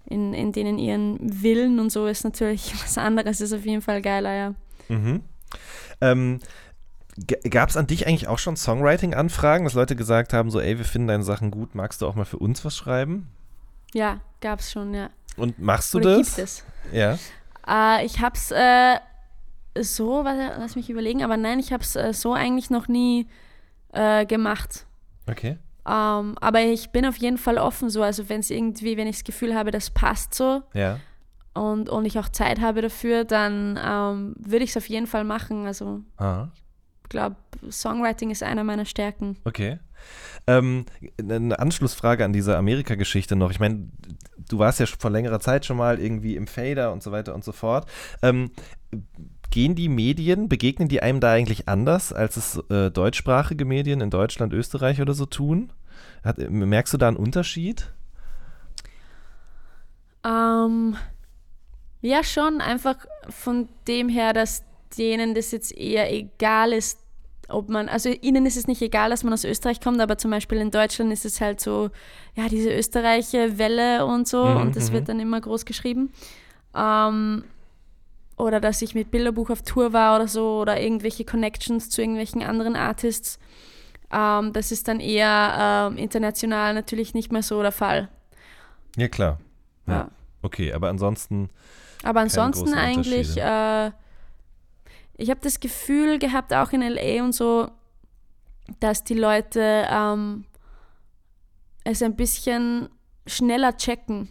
in, in denen ihren Willen und so ist natürlich was anderes, ist auf jeden Fall geiler, ja. Mhm. Ähm, Gab es an dich eigentlich auch schon Songwriting-Anfragen, dass Leute gesagt haben, so, ey, wir finden deine Sachen gut, magst du auch mal für uns was schreiben? Ja, gab's schon, ja. Und machst du Oder das? Gibt es. Ja. Äh, ich hab's, äh, so, warte, lass mich überlegen, aber nein, ich habe es äh, so eigentlich noch nie äh, gemacht. Okay. Ähm, aber ich bin auf jeden Fall offen so, also wenn es irgendwie, wenn ich das Gefühl habe, das passt so Ja. und, und ich auch Zeit habe dafür, dann ähm, würde ich es auf jeden Fall machen. Also Ah, ich glaube, Songwriting ist einer meiner Stärken. okay. Ähm, eine Anschlussfrage an diese Amerika-Geschichte noch. Ich meine, du warst ja vor längerer Zeit schon mal irgendwie im Fader und so weiter und so fort. Ähm, gehen die Medien, begegnen die einem da eigentlich anders, als es äh, deutschsprachige Medien in Deutschland, Österreich oder so tun? Hat, merkst du da einen Unterschied? Ähm, ja, schon einfach von dem her, dass denen das jetzt eher egal ist, ob man, also ihnen ist es nicht egal, dass man aus Österreich kommt, aber zum Beispiel in Deutschland ist es halt so, ja, diese Österreicher-Welle und so Mhm, und das mhm. wird dann immer groß geschrieben. Ähm, oder dass ich mit Bilderbuch auf Tour war oder so oder irgendwelche Connections zu irgendwelchen anderen Artists. Ähm, das ist dann eher ähm, international natürlich nicht mehr so der Fall. Ja, klar. Ja. Ja. Okay, aber ansonsten. Aber ansonsten eigentlich, äh, ich habe das Gefühl gehabt, auch in LA und so, dass die Leute ähm, es ein bisschen schneller checken.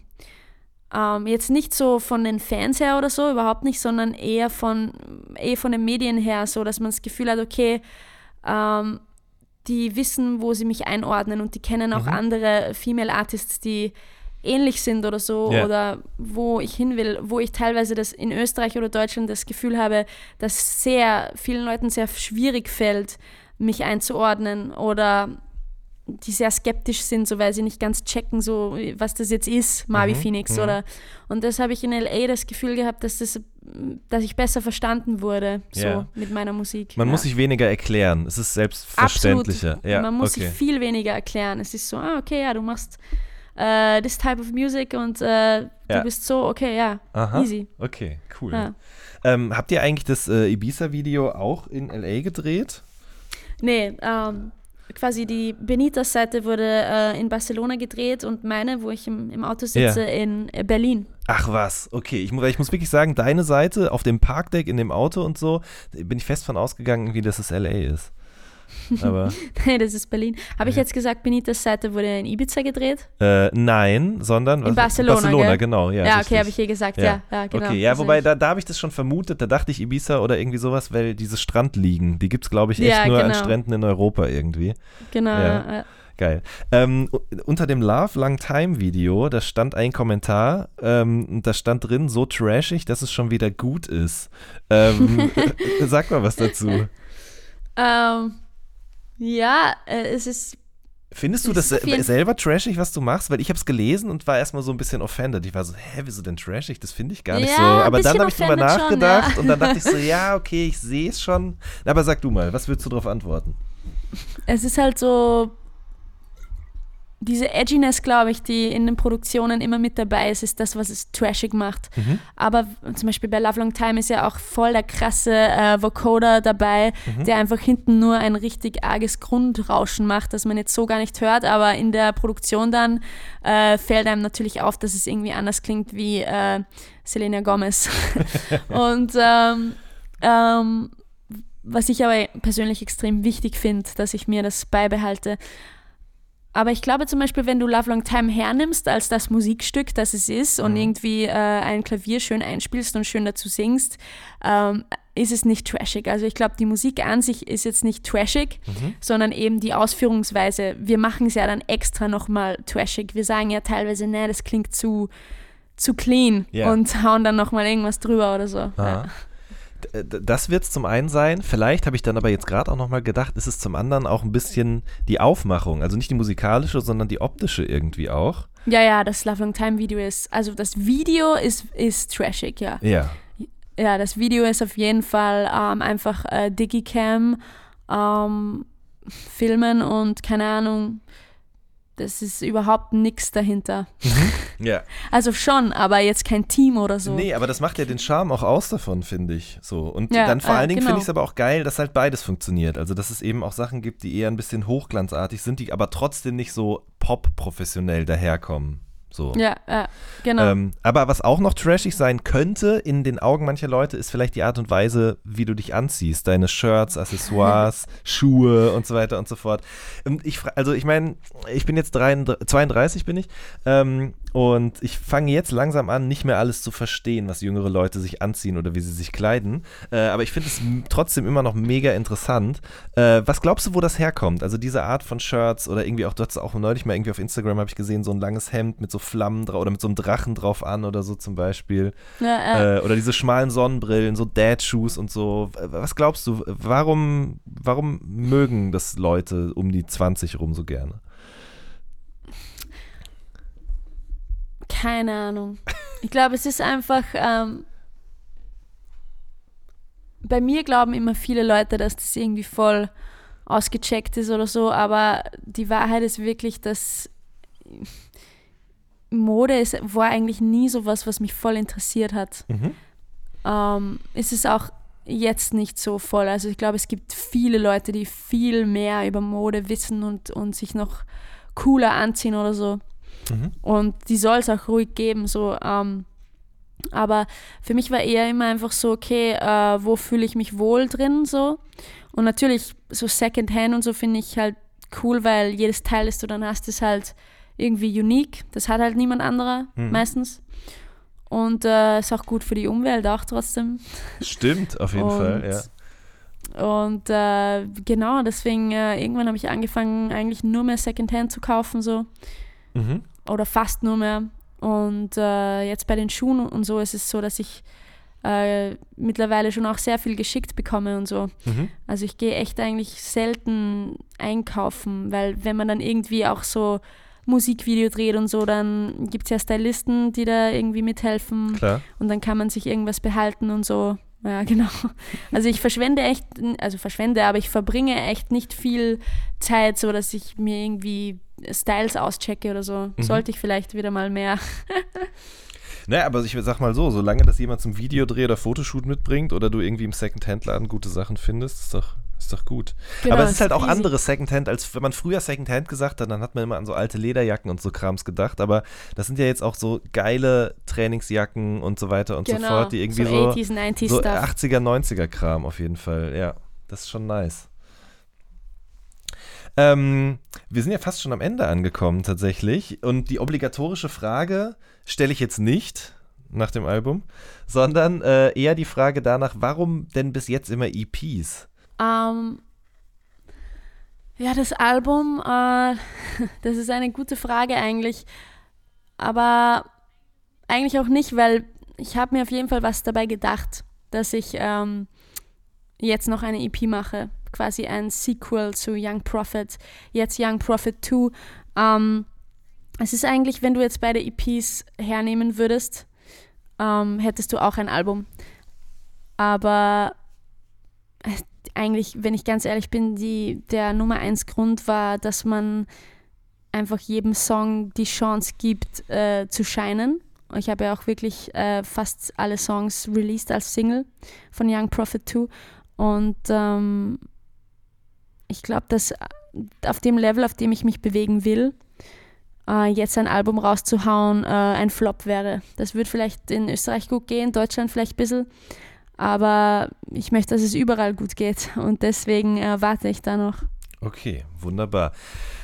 Ähm, jetzt nicht so von den Fans her oder so, überhaupt nicht, sondern eher von, eher von den Medien her, so dass man das Gefühl hat, okay, ähm, die wissen, wo sie mich einordnen und die kennen auch Mhm. andere Female Artists, die ähnlich sind oder so Ja. oder wo ich hin will, wo ich teilweise das in Österreich oder Deutschland das Gefühl habe, dass sehr vielen Leuten sehr schwierig fällt, mich einzuordnen oder die sehr skeptisch sind, so weil sie nicht ganz checken, so was das jetzt ist, Marvi Mhm, Phoenix mhm. oder und das habe ich in LA das Gefühl gehabt, dass das dass ich besser verstanden wurde, so Ja. mit meiner Musik. Man ja. muss sich weniger erklären. Es ist selbstverständlicher. Absolut. Ja, Man muss okay. sich viel weniger erklären. Es ist so, ah, okay, ja, du machst äh, this type of music und äh, Ja. du bist so, okay, ja, Aha. easy. Okay, cool. Ja. Ähm, habt ihr eigentlich das äh, Ibiza-Video auch in LA gedreht? Nee, ähm, quasi die Benitas-Seite wurde äh, in Barcelona gedreht und meine, wo ich im, im Auto sitze, in äh, Berlin. Ach was, okay. Ich, ich muss wirklich sagen, deine Seite auf dem Parkdeck in dem Auto und so, bin ich fest von ausgegangen, wie dass es LA ist. Aber nee, das ist Berlin. Habe ich Ja. jetzt gesagt, Benitas Seite wurde in Ibiza gedreht? äh, nein, sondern In Barcelona, Barcelona, gell? genau. Ja, Ja, okay, habe ich hier gesagt, ja, ja, genau. okay, ja, wobei da, da habe ich das schon vermutet, da dachte ich Ibiza oder irgendwie sowas, weil diese Strandliegen, die gibt es, glaube ich, echt Ja, nur an genau. Stränden in Europa irgendwie. Genau, Ja. ja. Geil. Ähm, unter dem Love Long Time Video, da stand ein Kommentar, ähm, und da stand drin, so trashig, dass es schon wieder gut ist. Ähm, sag mal was dazu. Ähm, ja, äh, es ist Findest du das ist auf se- jeden- selber trashig, was du machst? Weil ich habe es gelesen und war erstmal so ein bisschen offended. Ich war so, hä, wieso denn trashig? Das finde ich gar nicht Ja, so. Aber dann habe ich drüber offended schon, nachgedacht ja. und dann dachte ich so, ja, okay, ich sehe es schon. Aber sag du mal, was würdest du darauf antworten? es ist halt so diese Edginess, glaube ich, die in den Produktionen immer mit dabei ist, ist das, was es trashig macht. Mhm. Aber zum Beispiel bei Love Long Time ist ja auch voll der krasse äh, Vocoder dabei, Mhm. der einfach hinten nur ein richtig arges Grundrauschen macht, das man jetzt so gar nicht hört, aber in der Produktion dann äh, fällt einem natürlich auf, dass es irgendwie anders klingt wie äh, Selena Gomez. Und ähm, ähm, was ich aber persönlich extrem wichtig finde, dass ich mir das beibehalte. Aber ich glaube zum Beispiel, wenn du Love Long Time hernimmst als das Musikstück, das es ist und Mhm. irgendwie äh, ein Klavier schön einspielst und schön dazu singst, ähm, ist es nicht trashig. Also ich glaube, die Musik an sich ist jetzt nicht trashig, Mhm. sondern eben die Ausführungsweise. Wir machen es ja dann extra nochmal trashig. Wir sagen ja teilweise, nee, das klingt zu, zu clean Ja. und hauen dann nochmal irgendwas drüber oder so. Ja. Das wird es zum einen sein. Vielleicht habe ich dann aber jetzt gerade auch nochmal gedacht, ist es zum anderen auch ein bisschen die Aufmachung. Also nicht die musikalische, sondern die optische irgendwie auch. ja, ja, das Love Long Time Video ist, also das Video ist, ist trashig, ja. Ja. Ja, das Video ist auf jeden Fall ähm, einfach äh, Digicam ähm, filmen und keine Ahnung, das ist überhaupt nichts dahinter. Ja. Also schon, aber jetzt kein Team oder so. Nee, aber das macht ja den Charme auch aus davon, finde ich. So. Und Ja, dann vor äh, allen Dingen genau. finde ich es aber auch geil, dass halt beides funktioniert. Also, dass es eben auch Sachen gibt, die eher ein bisschen hochglanzartig sind, die aber trotzdem nicht so pop-professionell daherkommen. So. Ja, ja genau. Ähm, aber was auch noch trashig sein könnte in den Augen mancher Leute, ist vielleicht die Art und Weise, wie du dich anziehst. Deine Shirts, Accessoires, Schuhe und so weiter und so fort. Und ich, also ich meine, ich bin jetzt 33, 32 bin ich ähm, und ich fange jetzt langsam an, nicht mehr alles zu verstehen, was jüngere Leute sich anziehen oder wie sie sich kleiden. Äh, aber ich finde es trotzdem immer noch mega interessant. Äh, was glaubst du, wo das herkommt? Also diese Art von Shirts oder irgendwie auch, du hast auch neulich mal irgendwie auf Instagram, habe ich gesehen, so ein langes Hemd mit so Flammen drauf oder mit so einem Drachen drauf an oder so zum Beispiel. Ja. Äh, oder diese schmalen Sonnenbrillen, so Dad-Shoes und so. Was glaubst du, warum, warum mögen das Leute um die 20 rum so gerne? Keine Ahnung. Ich glaube, es ist einfach. Ähm, bei mir glauben immer viele Leute, dass das irgendwie voll ausgecheckt ist oder so, aber die Wahrheit ist wirklich, dass Mode ist, war eigentlich nie so was, was mich voll interessiert hat. Mhm. Ähm, ist es auch jetzt nicht so voll. Also ich glaube, es gibt viele Leute, die viel mehr über Mode wissen und, und sich noch cooler anziehen oder so. Mhm. Und die soll es auch ruhig geben. So, ähm, aber für mich war eher immer einfach so, okay, äh, wo fühle ich mich wohl drin so. Und natürlich so Secondhand und so finde ich halt cool, weil jedes Teil, das du dann hast, ist halt irgendwie unique. Das hat halt niemand anderer Mhm. meistens. Und äh, ist auch gut für die Umwelt auch trotzdem. Stimmt, auf jeden Und- Fall, ja. Und äh, genau, deswegen äh, irgendwann habe ich angefangen, eigentlich nur mehr Secondhand zu kaufen so Mhm. oder fast nur mehr. Und äh, jetzt bei den Schuhen und so ist es so, dass ich äh, mittlerweile schon auch sehr viel geschickt bekomme und so. Mhm. Also ich gehe echt eigentlich selten einkaufen, weil wenn man dann irgendwie auch so Musikvideo dreht und so, dann gibt es ja Stylisten, die da irgendwie mithelfen Klar. und dann kann man sich irgendwas behalten und so. Ja, genau. Also ich verschwende echt, also verschwende, aber ich verbringe echt nicht viel Zeit, so dass ich mir irgendwie Styles auschecke oder so. Mhm. Sollte ich vielleicht wieder mal mehr. Naja, aber ich sag mal so, solange das jemand zum Videodreh oder Fotoshoot mitbringt oder du irgendwie im Secondhand-Laden gute Sachen findest, ist doch, ist doch gut. Genau, aber es ist halt auch easy. anderes Secondhand, als wenn man früher Secondhand gesagt hat, dann hat man immer an so alte Lederjacken und so Krams gedacht. Aber das sind ja jetzt auch so geile Trainingsjacken und so weiter und so Genau, fort, die irgendwie so so, 80s, 90s so Stuff. 80er, 90er Kram auf jeden Fall. Ja, das ist schon nice. Ähm, wir sind ja fast schon am Ende angekommen tatsächlich. Und die obligatorische Frage stelle ich jetzt nicht nach dem Album, sondern äh, eher die Frage danach, warum denn bis jetzt immer EPs? Ähm, ja, das Album, äh, das ist eine gute Frage eigentlich. Aber eigentlich auch nicht, weil ich habe mir auf jeden Fall was dabei gedacht, dass ich ähm, jetzt noch eine EP mache. Quasi ein Sequel zu Young Prophet. Jetzt Young Prophet 2. Ähm, es ist eigentlich, wenn du jetzt beide EPs hernehmen würdest, ähm, hättest du auch ein Album. Aber eigentlich, wenn ich ganz ehrlich bin, die, der Nummer eins Grund war, dass man einfach jedem Song die Chance gibt, äh, zu scheinen. Ich habe ja auch wirklich äh, fast alle Songs released als Single von Young Prophet 2. Und ähm, ich glaube, dass auf dem Level, auf dem ich mich bewegen will, äh, jetzt ein Album rauszuhauen, äh, ein Flop wäre. Das würde vielleicht in Österreich gut gehen, Deutschland vielleicht ein bisschen. Aber ich möchte, dass es überall gut geht und deswegen äh, warte ich da noch. Okay, wunderbar.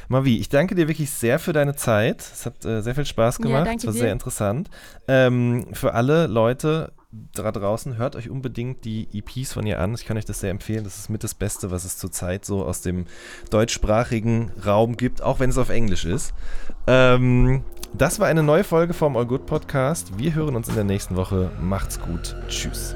Mavi, ich danke dir wirklich sehr für deine Zeit. Es hat äh, sehr viel Spaß Ja, gemacht. danke es war dir. sehr interessant. Ähm, für alle Leute da draußen, hört euch unbedingt die EPs von ihr an. Ich kann euch das sehr empfehlen. Das ist mit das Beste, was es zurzeit so aus dem deutschsprachigen Raum gibt, auch wenn es auf Englisch ist. Ähm, das war eine neue Folge vom All Good Podcast. Wir hören uns in der nächsten Woche. Macht's gut. Tschüss.